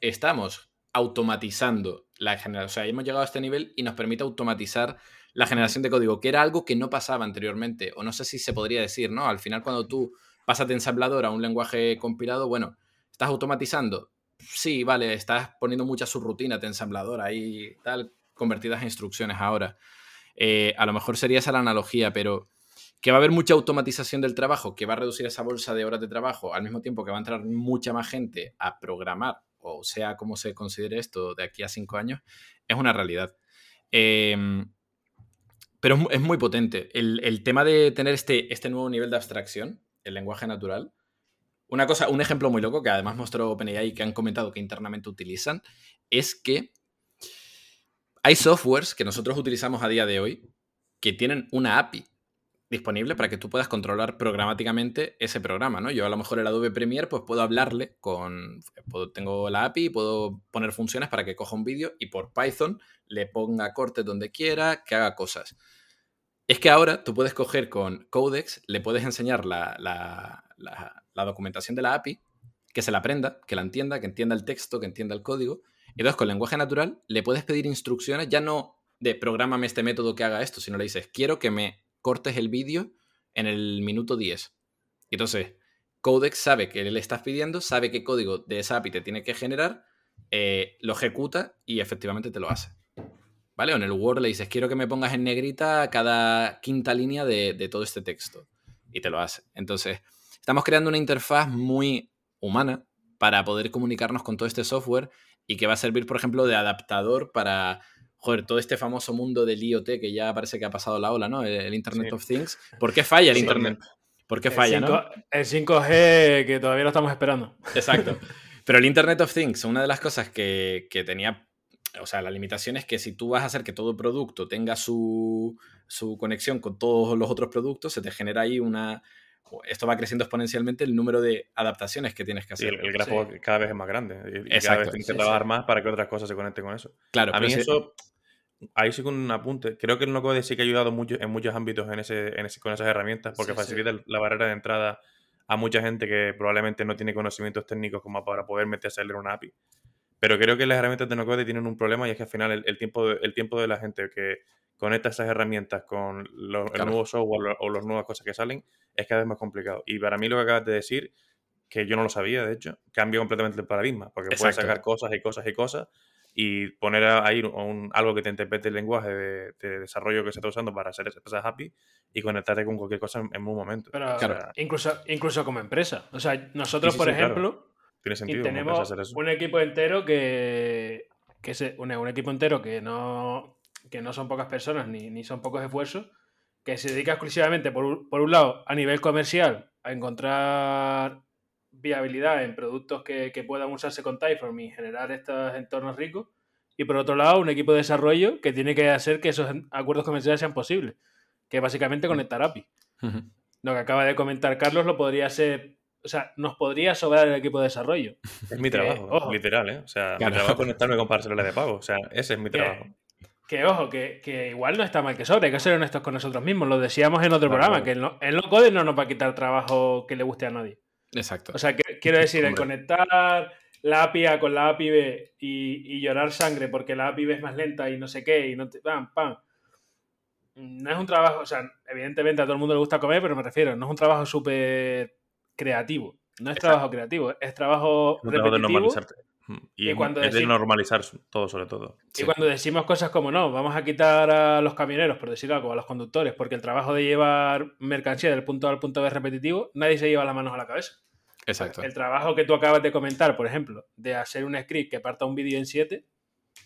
estamos automatizando la generación. O sea, hemos llegado a este nivel y nos permite automatizar la generación de código, que era algo que no pasaba anteriormente, o no sé si se podría decir, ¿no? Al final, cuando tú pasas de ensamblador a un lenguaje compilado, bueno, ¿estás automatizando? Sí, vale, estás poniendo muchas subrutinas de ensamblador ahí, tal, convertidas en instrucciones ahora. Eh, a lo mejor sería esa la analogía, pero que va a haber mucha automatización del trabajo, que va a reducir esa bolsa de horas de trabajo, al mismo tiempo que va a entrar mucha más gente a programar o sea como se considere esto de aquí a cinco años, es una realidad. Em, pero es, muy potente. El, tema de tener este, este nuevo nivel de abstracción, el lenguaje natural, una cosa, un ejemplo muy loco que además mostró OpenAI y que han comentado que internamente utilizan, es que hay softwares que nosotros utilizamos a día de hoy que tienen una API disponible para que tú puedas controlar programáticamente ese programa, ¿no? Yo a lo mejor el Adobe Premiere pues puedo hablarle con, tengo la API, puedo poner funciones para que coja un vídeo y por Python le ponga cortes donde quiera, que haga cosas. Es que ahora tú puedes coger con Codex, le puedes enseñar la, la documentación de la API, que se la aprenda, que la entienda, que entienda el texto, que entienda el código. Y entonces con lenguaje natural le puedes pedir instrucciones, ya no de prográmame este método que haga esto, sino le dices, quiero que me cortes el vídeo en el minuto 10. Y entonces, Codex sabe que le estás pidiendo, sabe qué código de esa API te tiene que generar eh, lo ejecuta y efectivamente te lo hace. ¿Vale? O en el Word le dices, quiero que me pongas en negrita cada quinta línea de, de todo este texto. Y te lo hace. Entonces, estamos creando una interfaz muy humana para poder comunicarnos con todo este software y que va a servir, por ejemplo, de adaptador para, joder, todo este famoso mundo del IoT que ya parece que ha pasado la ola, ¿no? El, Internet of Things. ¿Por qué falla el Sí. Internet? ¿Por qué falla, el, no? 5, el 5G que todavía lo estamos esperando. Exacto. Pero el Internet of Things, una de las cosas que, que tenía, o sea, la limitación es que si tú vas a hacer que todo producto tenga su, su conexión con todos los otros productos, se te genera ahí una... Esto va creciendo exponencialmente el número de adaptaciones que tienes que Sí, hacer. el, el grafo cada vez es más grande. Y, y cada Exacto. vez tienes que Sí, trabajar sí. más para que otras cosas se conecten con eso. Claro, A mí ese- eso, ahí sí con un apunte. Creo que el no-code sí que ha ayudado mucho, en muchos ámbitos en ese, en ese- con esas herramientas porque Sí, sí. facilita la barrera de entrada a mucha gente que probablemente no tiene conocimientos técnicos como para poder meterse a leer una API. Pero creo que las herramientas de no-code tienen un problema y es que al final el, el tiempo, de, el tiempo de la gente que conecta esas herramientas con lo- el Claro. nuevo software lo- o las nuevas cosas que salen es cada vez más complicado. Y para mí lo que acabas de decir, que yo no lo sabía, de hecho, cambia completamente el paradigma, porque puedes Exacto. sacar cosas y cosas y cosas y poner a- ahí un- algo que te interprete el lenguaje de, de desarrollo que se está usando para hacer esas API y conectarte con cualquier cosa en, en un momento. Pero O sea, incluso, incluso como empresa. O sea, nosotros, Sí, sí, por sí, claro. Tiene sentido tenemos hacer eso. un equipo entero que, que se, un, un equipo entero que no, que no son pocas personas ni, ni son pocos esfuerzos, que se dedica exclusivamente, por un, por un lado, a nivel comercial, a encontrar viabilidad en productos que, que puedan usarse con Typeform y generar estos entornos ricos. Y por otro lado, un equipo de desarrollo que tiene que hacer que esos acuerdos comerciales sean posibles, que es básicamente conectar API. Lo que acaba de comentar Carlos lo podría ser, o sea, nos podría sobrar el equipo de desarrollo. Es mi que, trabajo, ojo. literal, ¿eh? O sea, Claro. mi trabajo es conectarme con parcelas de pago. O sea, ese es mi Que- trabajo. Que ojo, que, que igual no está mal que sobre, hay que ser honestos con nosotros mismos. Lo decíamos en otro Claro, programa, que el no, el no code no nos va a quitar trabajo que le guste a nadie. Exacto. O sea, que, quiero decir, el conectar la API A con la API B y, y llorar sangre porque la API B es más lenta y no sé qué, y no te. Pam, pam. No es un trabajo, o sea, evidentemente a todo el mundo le gusta comer, pero me refiero, no es un trabajo súper creativo. No es Exacto. trabajo creativo, es trabajo Es trabajo de repetitivo. normalizarte. Mm. Y, y es- cuando es de decim- normalizar todo, sobre todo. Sí. Y cuando decimos cosas como no, vamos a quitar a los camioneros, por decir algo, a los conductores, porque el trabajo de llevar mercancía del punto A al punto B es repetitivo, nadie se lleva las manos a la cabeza. Exacto. El trabajo que tú acabas de comentar, por ejemplo, de hacer un script que parta un vídeo en 7,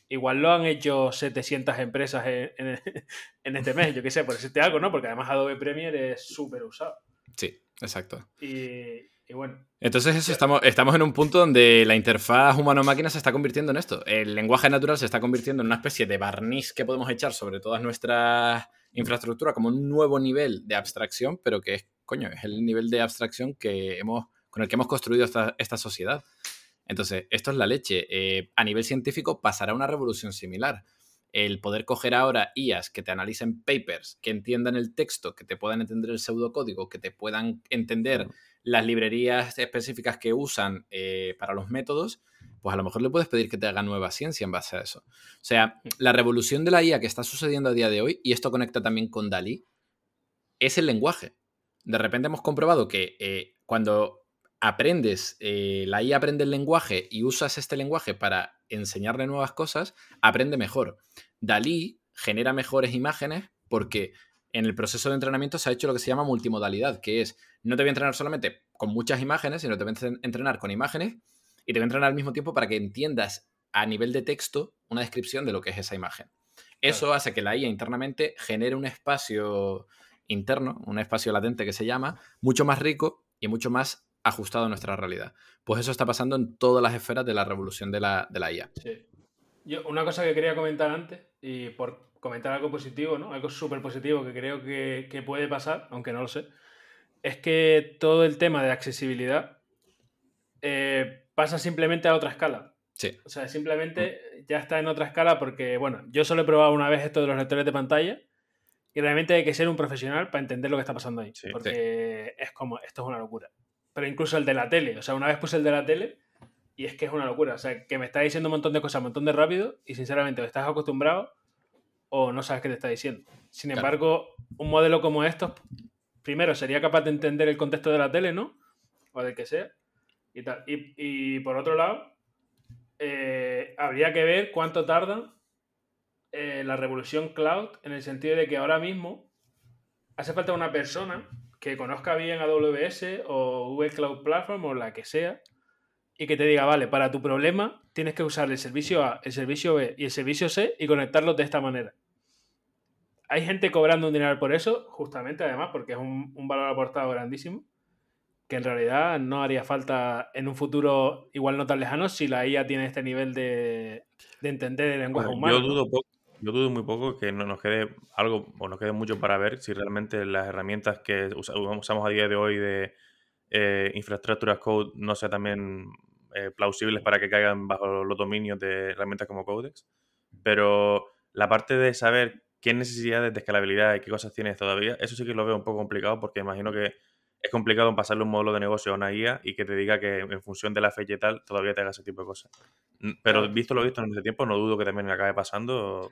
igual lo han hecho 700 empresas en, en- en este mes, yo qué sé, por decirte algo, ¿no? Porque además Adobe Premiere es súper usado. Sí, exacto. Y, y bueno, Entonces eso, estamos, estamos en un punto donde la interfaz humano-máquina se está convirtiendo en esto. El lenguaje natural se está convirtiendo en una especie de barniz que podemos echar sobre todas nuestras infraestructuras como un nuevo nivel de abstracción, pero que es, coño, es el nivel de abstracción que hemos, con el que hemos construido esta, esta sociedad. Entonces, esto es la leche. Eh, a nivel científico pasará una revolución similar. El poder coger ahora IAs que te analicen papers, que entiendan el texto, que te puedan entender el pseudocódigo, que te puedan entender las librerías específicas que usan eh, para los métodos, pues a lo mejor le puedes pedir que te haga nueva ciencia en base a eso. O sea, la revolución de la IA que está sucediendo a día de hoy, y esto conecta también con Dalí, es el lenguaje. De repente hemos comprobado que eh, cuando aprendes, eh, la IA aprende el lenguaje y usas este lenguaje para enseñarle nuevas cosas, aprende mejor. Dalí genera mejores imágenes porque en el proceso de entrenamiento se ha hecho lo que se llama multimodalidad, que es no te voy a entrenar solamente con muchas imágenes, sino te voy a entrenar con imágenes y te voy a entrenar al mismo tiempo para que entiendas a nivel de texto una descripción de lo que es esa imagen. Eso Claro. hace que la IA internamente genere un espacio interno, un espacio latente que se llama, mucho más rico y mucho más ajustado a nuestra realidad. Pues eso está pasando en todas las esferas de la revolución de la, de la IA. Sí. Yo, una cosa que quería comentar antes, y por comentar algo positivo, ¿no? Algo súper positivo que creo que, que puede pasar, aunque no lo sé, es que todo el tema de accesibilidad eh, pasa simplemente a otra escala. Sí, O sea, simplemente ya está en otra escala porque, bueno, yo solo he probado una vez esto de los lectores de pantalla y realmente hay que ser un profesional para entender lo que está pasando ahí. Sí. porque es como, esto es una locura. Pero incluso el de la tele, o sea, una vez puse el de la tele y es que es una locura. O sea, que me está diciendo un montón de cosas, un montón de rápido y sinceramente o estás acostumbrado o no sabes qué te está diciendo. Sin Claro. embargo, un modelo como estos, primero, sería capaz de entender el contexto de la tele, ¿no? O del que sea. Y, tal. y, y por otro lado, eh, habría que ver cuánto tarda eh, la revolución cloud en el sentido de que ahora mismo hace falta una persona que conozca bien AWS o Google Cloud Platform o la que sea y que te diga, vale, para tu problema tienes que usar el servicio A, el servicio B y el servicio C y conectarlos de esta manera. Hay gente cobrando un dinero por eso, justamente además, porque es un, valor aportado grandísimo, que en realidad no haría falta en un futuro igual no tan lejano si la IA tiene este nivel de, entender el lenguaje humano. Yo dudo, yo dudo muy poco que no nos quede algo o nos quede mucho para ver si realmente las herramientas que usamos a día de hoy de eh, infraestructuras code no sean también eh, plausibles para que caigan bajo los dominios de herramientas como Codex. Pero la parte de saber qué necesidades de escalabilidad y qué cosas tienes todavía, eso sí que lo veo un poco complicado porque imagino que es complicado pasarle un modelo de negocio a una guía y que te diga que en función de la fecha y tal todavía te haga ese tipo de cosas. Pero visto lo visto en ese tiempo, no dudo que también acabe pasando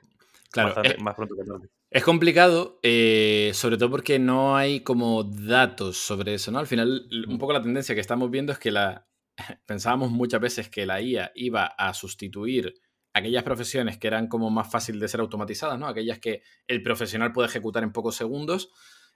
claro, es, más pronto que tarde. Es complicado, eh, sobre todo porque no hay como datos sobre eso, ¿no? Al final, un poco la tendencia que estamos viendo es que la pensábamos muchas veces que la IA iba a sustituir aquellas profesiones que eran como más fácil de ser automatizadas, ¿no? Aquellas que el profesional puede ejecutar en pocos segundos.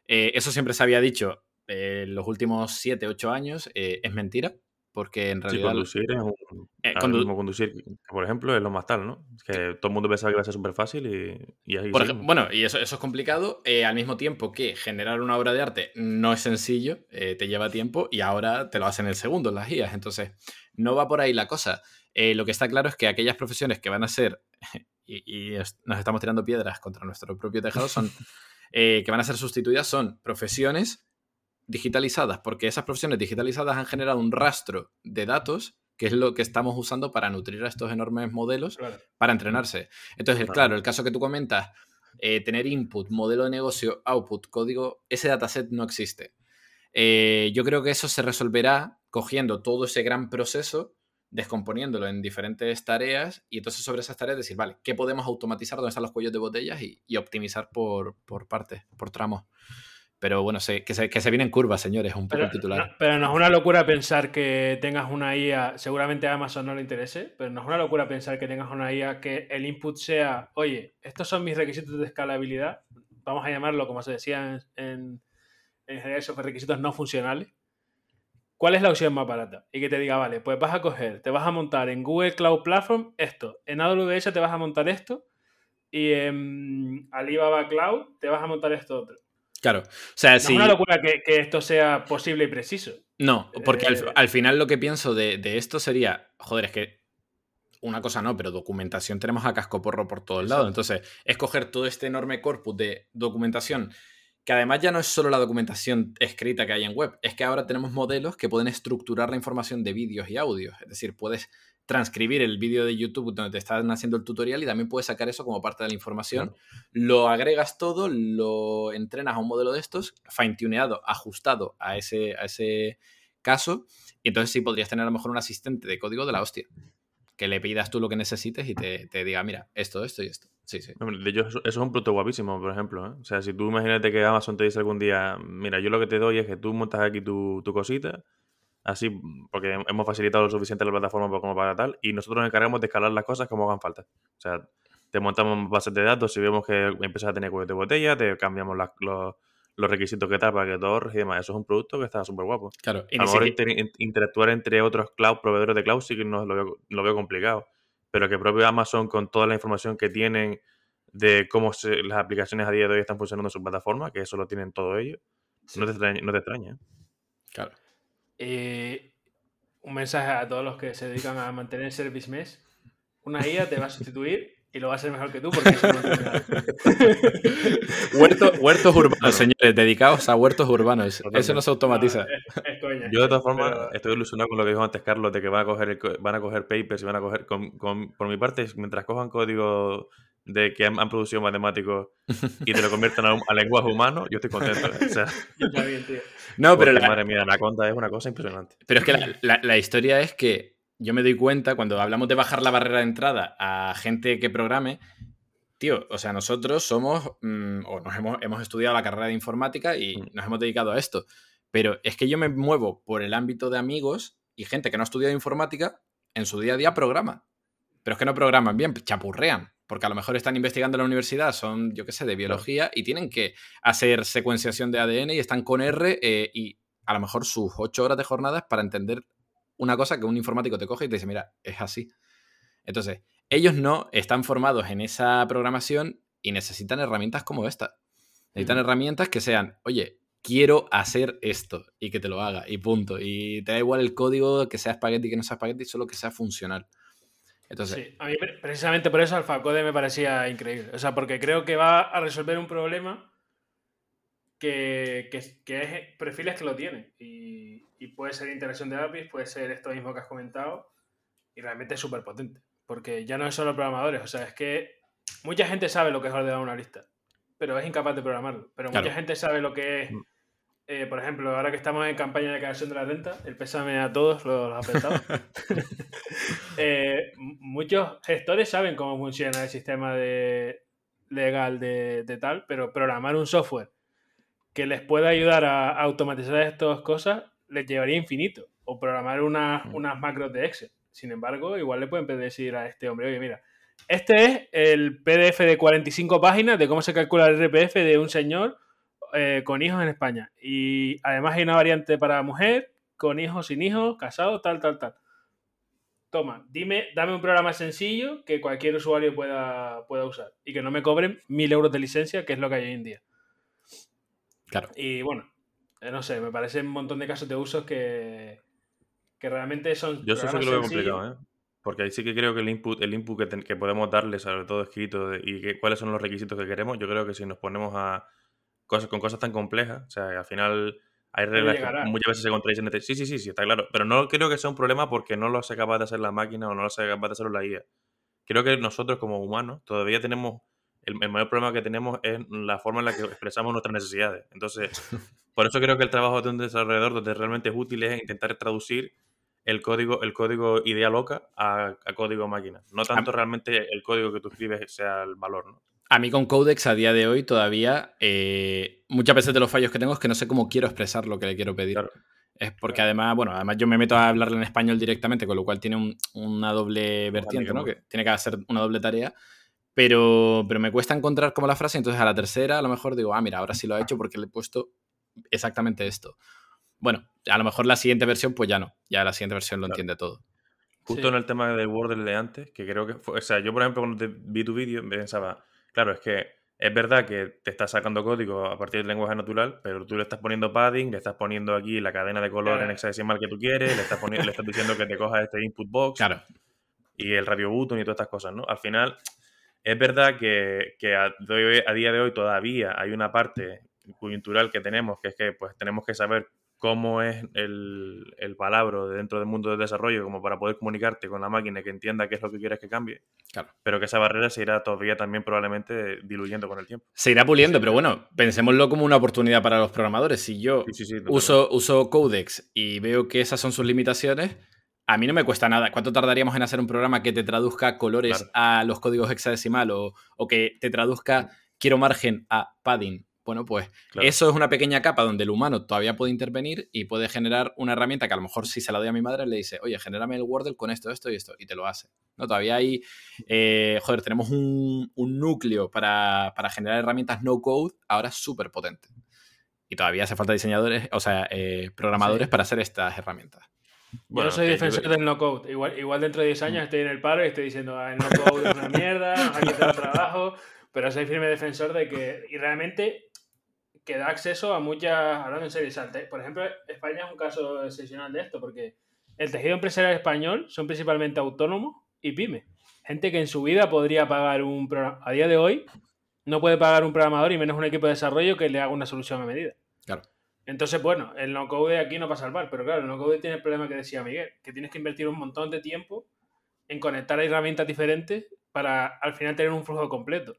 Eh, eso siempre se había dicho en los últimos 7, 8 años. Eh, es mentira porque en realidad... conducir es un... Eh, conducir, por ejemplo, es lo más tal, ¿no? Que todo el mundo pensaba que iba a ser súper fácil y, y Bueno, y eso, eso es complicado, eh, al mismo tiempo que generar una obra de arte no es sencillo, eh, te lleva tiempo y ahora te lo hacen en el segundo las guías, entonces no va por ahí la cosa. lo que está claro es que aquellas profesiones que van a ser, y, y nos estamos tirando piedras contra nuestro propio tejado, son... que van a ser sustituidas son profesiones digitalizadas, porque esas profesiones digitalizadas han generado un rastro de datos que es lo que estamos usando para nutrir a estos enormes modelos para entrenarse. Entonces, claro, el caso que tú comentas, eh, tener input, modelo de negocio, output, código, ese dataset no existe. Eh, yo creo que eso se resolverá cogiendo todo ese gran proceso, descomponiéndolo en diferentes tareas y entonces sobre esas tareas decir, vale, ¿qué podemos automatizar? ¿Dónde están los cuellos de botellas? Y, y optimizar por, por partes, por tramos. Pero bueno, que, se, que se viene en curva, señores, un poco pero, titular. pero no es una locura pensar que tengas una IA, seguramente a Amazon no le interese, pero no es una locura pensar que tengas una IA que el input sea, oye, estos son mis requisitos de escalabilidad, vamos a llamarlo como se decía en, en, general, esos requisitos no funcionales. ¿Cuál es la opción más barata? Y que te diga, vale, pues vas a coger, te vas a montar en Google Cloud Platform esto, en AWS te vas a montar esto, y en Alibaba Cloud te vas a montar esto otro. Claro. O sea, no es una locura que, esto sea posible y preciso. No, porque al, eh, final lo que pienso de, esto sería, joder, es que una cosa no, pero documentación tenemos a cascoporro por todos lados. Entonces, es coger todo este enorme corpus de documentación, que además ya no es solo la documentación escrita que hay en web, es que ahora tenemos modelos que pueden estructurar la información de vídeos y audios. Es decir, puedes transcribir el vídeo de YouTube donde te están haciendo el tutorial y también puedes sacar eso como parte de la información. Lo agregas todo, lo entrenas a un modelo de estos, fine-tuneado, ajustado a ese, a ese caso, y entonces sí podrías tener a lo mejor un asistente de código de la hostia. Que le pidas tú lo que necesites y te, diga, mira, esto, esto y esto. Sí, sí. De hecho, eso es un producto guapísimo, por ejemplo. ¿eh? O sea, si tú imagínate que Amazon te dice algún día, mira, yo lo que te doy es que tú montas aquí tu, tu cosita, así, porque hemos facilitado lo suficiente la plataforma como para tal, y nosotros nos encargamos de escalar las cosas como hagan falta. O sea, te montamos bases de datos, si vemos que empiezas a tener cuellos de botella, te cambiamos los, requisitos que tal para que todo y demás. Eso es un producto que está súper guapo. Claro. Y a lo mejor interactuar entre otros cloud, proveedores de cloud, sí que no lo veo, lo veo complicado. Pero que propio Amazon, con toda la información que tienen de cómo las aplicaciones a día de hoy están funcionando en su plataforma, que eso lo tienen todo ellos, no te extraña. No te extraña. Claro. Eh, un mensaje a todos los que se dedican a mantener Service Mesh. Una IA te va a sustituir y lo va a hacer mejor que tú porque eso no huertos urbanos, señores, dedicados a huertos urbanos. Eso no se automatiza. Yo de todas formas estoy ilusionado con lo que dijo antes Carlos de que van a coger, van a coger papers y van a coger, por mi parte, mientras cojan código de que han, producido matemáticos y te lo convierten a, lenguaje humano, yo estoy contento. No, pero la, madre mía, la conta es una cosa impresionante. Pero es que la, historia es que yo me doy cuenta cuando hablamos de bajar la barrera de entrada a gente que programe, tío, o sea, nosotros somos, mm, o nos hemos, hemos, estudiado la carrera de informática y mm. nos hemos dedicado a esto, pero es que yo me muevo por el ámbito de amigos y gente que no ha estudiado informática, en su día a día programa. pero es que no programan bien, chapurrean, porque a lo mejor están investigando en la universidad, son, yo qué sé, de biología y tienen que hacer secuenciación de ADN y están con R eh, y a lo mejor sus ocho horas de jornadas para entender una cosa que un informático te coge y te dice, mira, es así. Entonces, ellos no están formados en esa programación y necesitan herramientas como esta. Necesitan herramientas que sean, oye, quiero hacer esto y que te lo haga y punto. Y te da igual el código que sea espagueti, que no sea espagueti, solo que sea funcional. Entonces, sí, a mí precisamente por eso AlphaCode me parecía increíble. O sea, porque creo que va a resolver un problema que, que, es perfiles que lo tienen. Y, y, puede ser interacción de APIs, puede ser esto mismo que has comentado. Y realmente es súper potente. Porque ya no es solo programadores. O sea, es que mucha gente sabe lo que es ordenar una lista. Pero es incapaz de programarlo. Pero mucha gente sabe lo que es mm. Eh, por ejemplo, ahora que estamos en campaña de creación de la renta, el pésame a todos los, afectados. Eh, muchos gestores saben cómo funciona el sistema de, legal de, tal, pero programar un software que les pueda ayudar a, automatizar estas cosas les llevaría infinito. O programar mm. unas macros de Excel. Sin embargo, igual le pueden decir a este hombre, oye, mira, este es el PDF de 45 páginas de cómo se calcula el RPF de un señor eh, con hijos en España. Y además hay una variante para mujer, con hijos, sin hijos, casado, tal, tal, tal. Toma, dime, dame un programa sencillo que cualquier usuario pueda, pueda usar y que no me cobren mil euros de licencia, que es lo que hay hoy en día. Claro. Y bueno, eh, no sé, me parece un montón de casos de usos que, que realmente son. Yo eso sí que lo veo complicado, ¿eh? Porque ahí sí que creo que el input, el input que, que podemos darle, sobre todo escrito, y que, cuáles son los requisitos que queremos, yo creo que si nos ponemos a, cosas, con cosas tan complejas. O sea, al final hay reglas que muchas veces se contradicen. Sí, sí, sí, sí, está claro. Pero no creo que sea un problema porque no lo sea capaz de hacer la máquina o no lo sea capaz de hacerlo la IA. Creo que nosotros como humanos todavía tenemos, el, mayor problema que tenemos es la forma en la que expresamos nuestras necesidades. Entonces, por eso creo que el trabajo de un desarrollador donde realmente es útil es intentar traducir el código, el código idea loca a, a código máquina. No tanto realmente el código que tú escribes sea el valor, ¿no? A mí con Codex a día de hoy todavía, eh, muchas veces de los fallos que tengo es que no sé cómo quiero expresar lo que le quiero pedir. Es porque además, bueno, además yo me meto a hablarle en español directamente, con lo cual tiene una doble vertiente, ¿no? Que tiene que hacer una doble tarea. Pero, pero me cuesta encontrar como la frase, entonces a la tercera a lo mejor digo, ah, mira, ahora sí lo ha hecho porque le he puesto exactamente esto. Bueno, a lo mejor la siguiente versión, pues ya no. Ya la siguiente versión lo entiende todo. Justo en el tema del Word de antes, que creo que fue. O sea, yo por ejemplo, cuando vi tu vídeo, pensaba, Claro, es que es verdad que te estás sacando código a partir del lenguaje natural, pero tú le estás poniendo padding, le estás poniendo aquí la cadena de color en hexadecimal que tú quieres, le estás, le estás diciendo que te coja este input box claro. y el radio button y todas estas cosas, ¿no? Al final, es verdad que, a, a, día de hoy todavía hay una parte coyuntural que tenemos, que es que pues tenemos que saber cómo es el, el palabra dentro del mundo del desarrollo, como para poder comunicarte con la máquina que entienda qué es lo que quieres que cambie. Claro. Pero que esa barrera se irá todavía también probablemente diluyendo con el tiempo. Se irá puliendo, pero bueno, pensémoslo como una oportunidad para los programadores. Si yo uso, uso Codex y veo que esas son sus limitaciones, a mí no me cuesta nada. ¿Cuánto tardaríamos en hacer un programa que te traduzca colores a los códigos hexadecimal o, o que te traduzca quiero margen a padding? Bueno, pues eso es una pequeña capa donde el humano todavía puede intervenir y puede generar una herramienta que a lo mejor si se la doy a mi madre le dice, oye, genérame el Wordle con esto, esto y esto, y te lo hace. ¿no? Todavía hay, eh, joder, tenemos un, núcleo para, generar herramientas no code ahora súper potente. Y todavía hace falta diseñadores, o sea, eh, programadores para hacer estas herramientas. Bueno, yo soy defensor del no code. Igual, igual dentro de 10 años mm. estoy en el paro y estoy diciendo, ah, el no code es una mierda, aquí está el trabajo. Pero soy firme defensor de que, y realmente que da acceso a muchas, hablando en serio, por ejemplo, España es un caso excepcional de esto, porque el tejido empresarial español son principalmente autónomos y pymes. Gente que en su vida podría pagar un programa, a día de hoy, no puede pagar un programador y menos un equipo de desarrollo que le haga una solución a medida. Claro. Entonces, bueno, el no-code aquí no pasa al salvar, pero claro, el no-code tiene el problema que decía Miguel, que tienes que invertir un montón de tiempo en conectar herramientas diferentes para al final tener un flujo completo.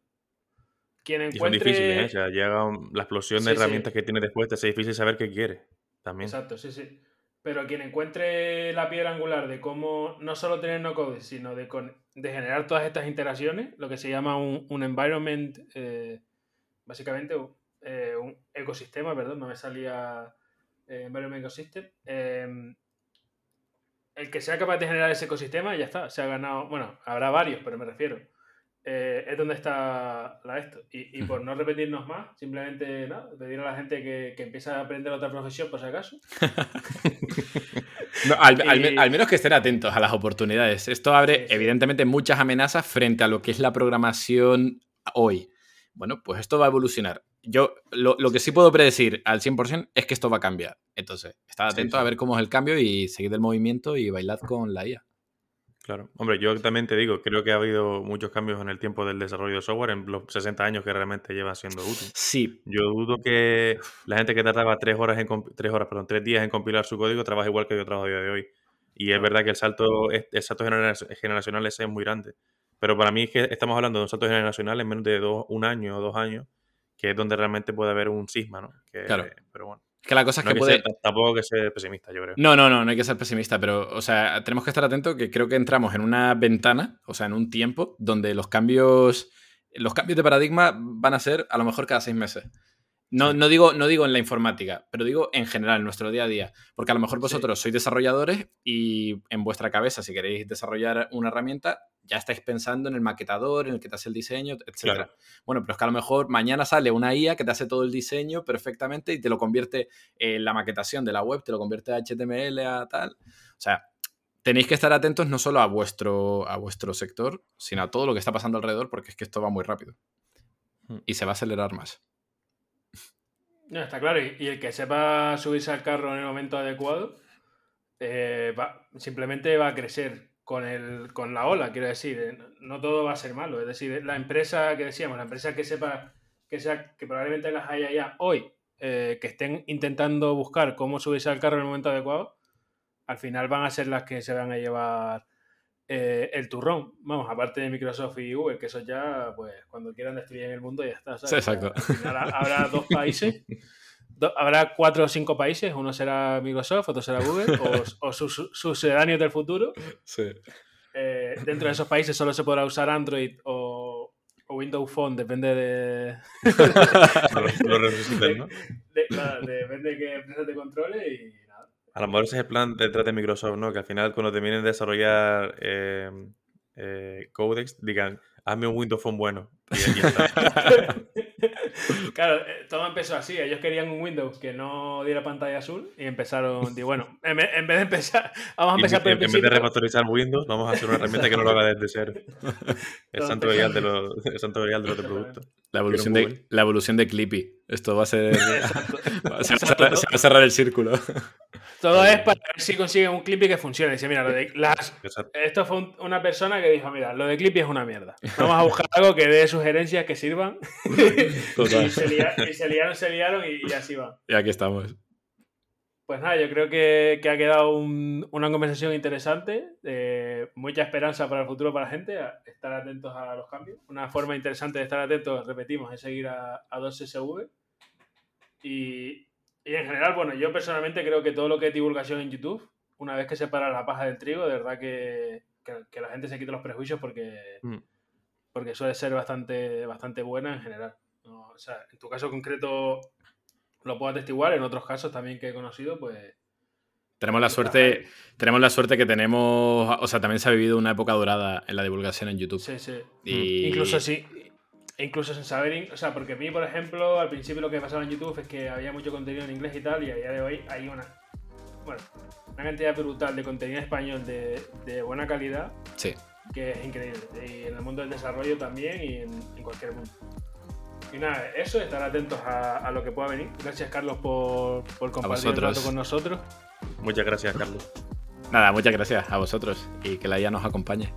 Quien encuentre... Y son difíciles, ¿eh? O sea, llega la explosión de herramientas que tiene después, es difícil saber qué quiere también. Exacto, sí, sí. Pero quien encuentre la piedra angular de cómo no solo tener no code, sino de, de generar todas estas interacciones, lo que se llama un, un environment, eh, básicamente eh, un ecosistema, perdón, no me salía eh, environment ecosystem, em, el que sea capaz de generar ese ecosistema, ya está, se ha ganado, bueno, habrá varios, pero me refiero. Eh, es donde está la esto. Y, por no repetirnos más, simplemente ¿no? pedir a la gente que, que empiece a aprender otra profesión, por si acaso. al, menos que estén atentos a las oportunidades. Esto abre, evidentemente, muchas amenazas frente a lo que es la programación hoy. Bueno, pues esto va a evolucionar. Yo lo, que sí puedo predecir al 100% es que esto va a cambiar. Entonces, estad atentos a ver cómo es el cambio y seguid el movimiento y bailad con la IA. Claro. Hombre, yo también te digo, creo que ha habido muchos cambios en el tiempo del desarrollo de software, en los 60 años que realmente lleva siendo útil. Sí. Yo dudo que la gente que tardaba tres horas, en tres horas, perdón, tres días en compilar su código trabaja igual que yo trabajo a día de hoy. Y es verdad que el salto, el salto generacional ese es muy grande. Pero para mí es que estamos hablando de un salto generacional en menos de dos, un año o dos años, que es donde realmente puede haber un sisma, ¿no? claro. Pero bueno. Que la cosa es que, puede... tampoco que ser pesimista, yo creo. No, no, no, no hay que ser pesimista, pero, o sea, tenemos que estar atentos que creo que entramos en una ventana, o sea, en un tiempo donde los cambios, los cambios de paradigma van a ser a lo mejor cada seis meses. No, no, digo, no digo en la informática, pero digo en general, en nuestro día a día. Porque a lo mejor vosotros sois desarrolladores y en vuestra cabeza, si queréis desarrollar una herramienta, ya estáis pensando en el maquetador, en el que te hace el diseño, etc. Bueno, pero es que a lo mejor mañana sale una IA que te hace todo el diseño perfectamente y te lo convierte en la maquetación de la web, te lo convierte a HTML, a tal. O sea, tenéis que estar atentos no solo a vuestro, a vuestro sector, sino a todo lo que está pasando alrededor, porque es que esto va muy rápido. Hmm. Y se va a acelerar más. No, está claro. Y, el que sepa subirse al carro en el momento adecuado, eh, simplemente va a crecer con, el, con la ola, quiero decir. Eh, no todo va a ser malo. Es decir, la empresa que decíamos, la empresa que sepa, que, sea, que probablemente las haya ya hoy, eh, que estén intentando buscar cómo subirse al carro en el momento adecuado, al final van a ser las que se van a llevar eh, el turrón. Vamos, aparte de Microsoft y Google, que eso ya, pues, cuando quieran destruir el mundo ya está. exacto. habrá dos países, habrá cuatro o cinco países, uno será Microsoft, otro será Google, o, sus sucedáneos del futuro. Sí. Eh, dentro de esos países solo se podrá usar Android o, Windows Phone, depende de. lo, ¿no? depende de qué empresa te controle y a lo mejor ese es el plan detrás de Microsoft, ¿no? Que al final cuando terminen de desarrollar eh, eh, Codex digan, hazme un Windows Phone bueno. Y, está. claro, eh, todo empezó así. Ellos querían un Windows que no diera pantalla azul y empezaron, y bueno, en vez, de empezar, vamos a empezar por el En vez de refactorizar Windows, vamos a hacer una herramienta que no lo haga desde cero. El santo grial de los, el santo de los productos. La evolución, de, la evolución de Clippy. Esto va a ser. se, va a cerrar el círculo. Todo es para ver si consiguen un Clippy que funcione. Dice, mira, lo de las... esto fue una persona que dijo, mira, lo de Clippy es una mierda. Vamos a buscar algo que dé sugerencias que sirvan. y, se liaron, se liaron y, así va. Y aquí estamos. Pues nada, yo creo que, ha quedado una conversación interesante, mucha esperanza para el futuro para la gente, estar atentos a los cambios. Una forma interesante de estar atentos, repetimos, es seguir a, a 2SV. Y, y en general, bueno, yo personalmente creo que todo lo que es divulgación en YouTube, una vez que se para la paja del trigo, de verdad que, que, la gente se quite los prejuicios porque, mm. porque suele ser bastante, bastante buena en general. O sea, en tu caso concreto lo puedo atestiguar, en otros casos también que he conocido, pues... Tenemos la suerte, tenemos la suerte que tenemos, o sea, también se ha vivido una época dorada en la divulgación en YouTube. Sí, sí. Incluso sí, incluso sin saber, o sea, porque a mí, por ejemplo, al principio lo que pasaba en YouTube es que había mucho contenido en inglés y tal, y a día de hoy hay una, bueno, una cantidad brutal de contenido en español de, de buena calidad. Sí. Que es increíble. Y en el mundo del desarrollo también y en, en cualquier mundo. Y nada, eso, estar atentos a, a, lo que pueda venir. Gracias, Carlos, por, por compartir el rato con nosotros. Muchas gracias, Carlos. Nada, muchas gracias a vosotros y que la IA nos acompañe.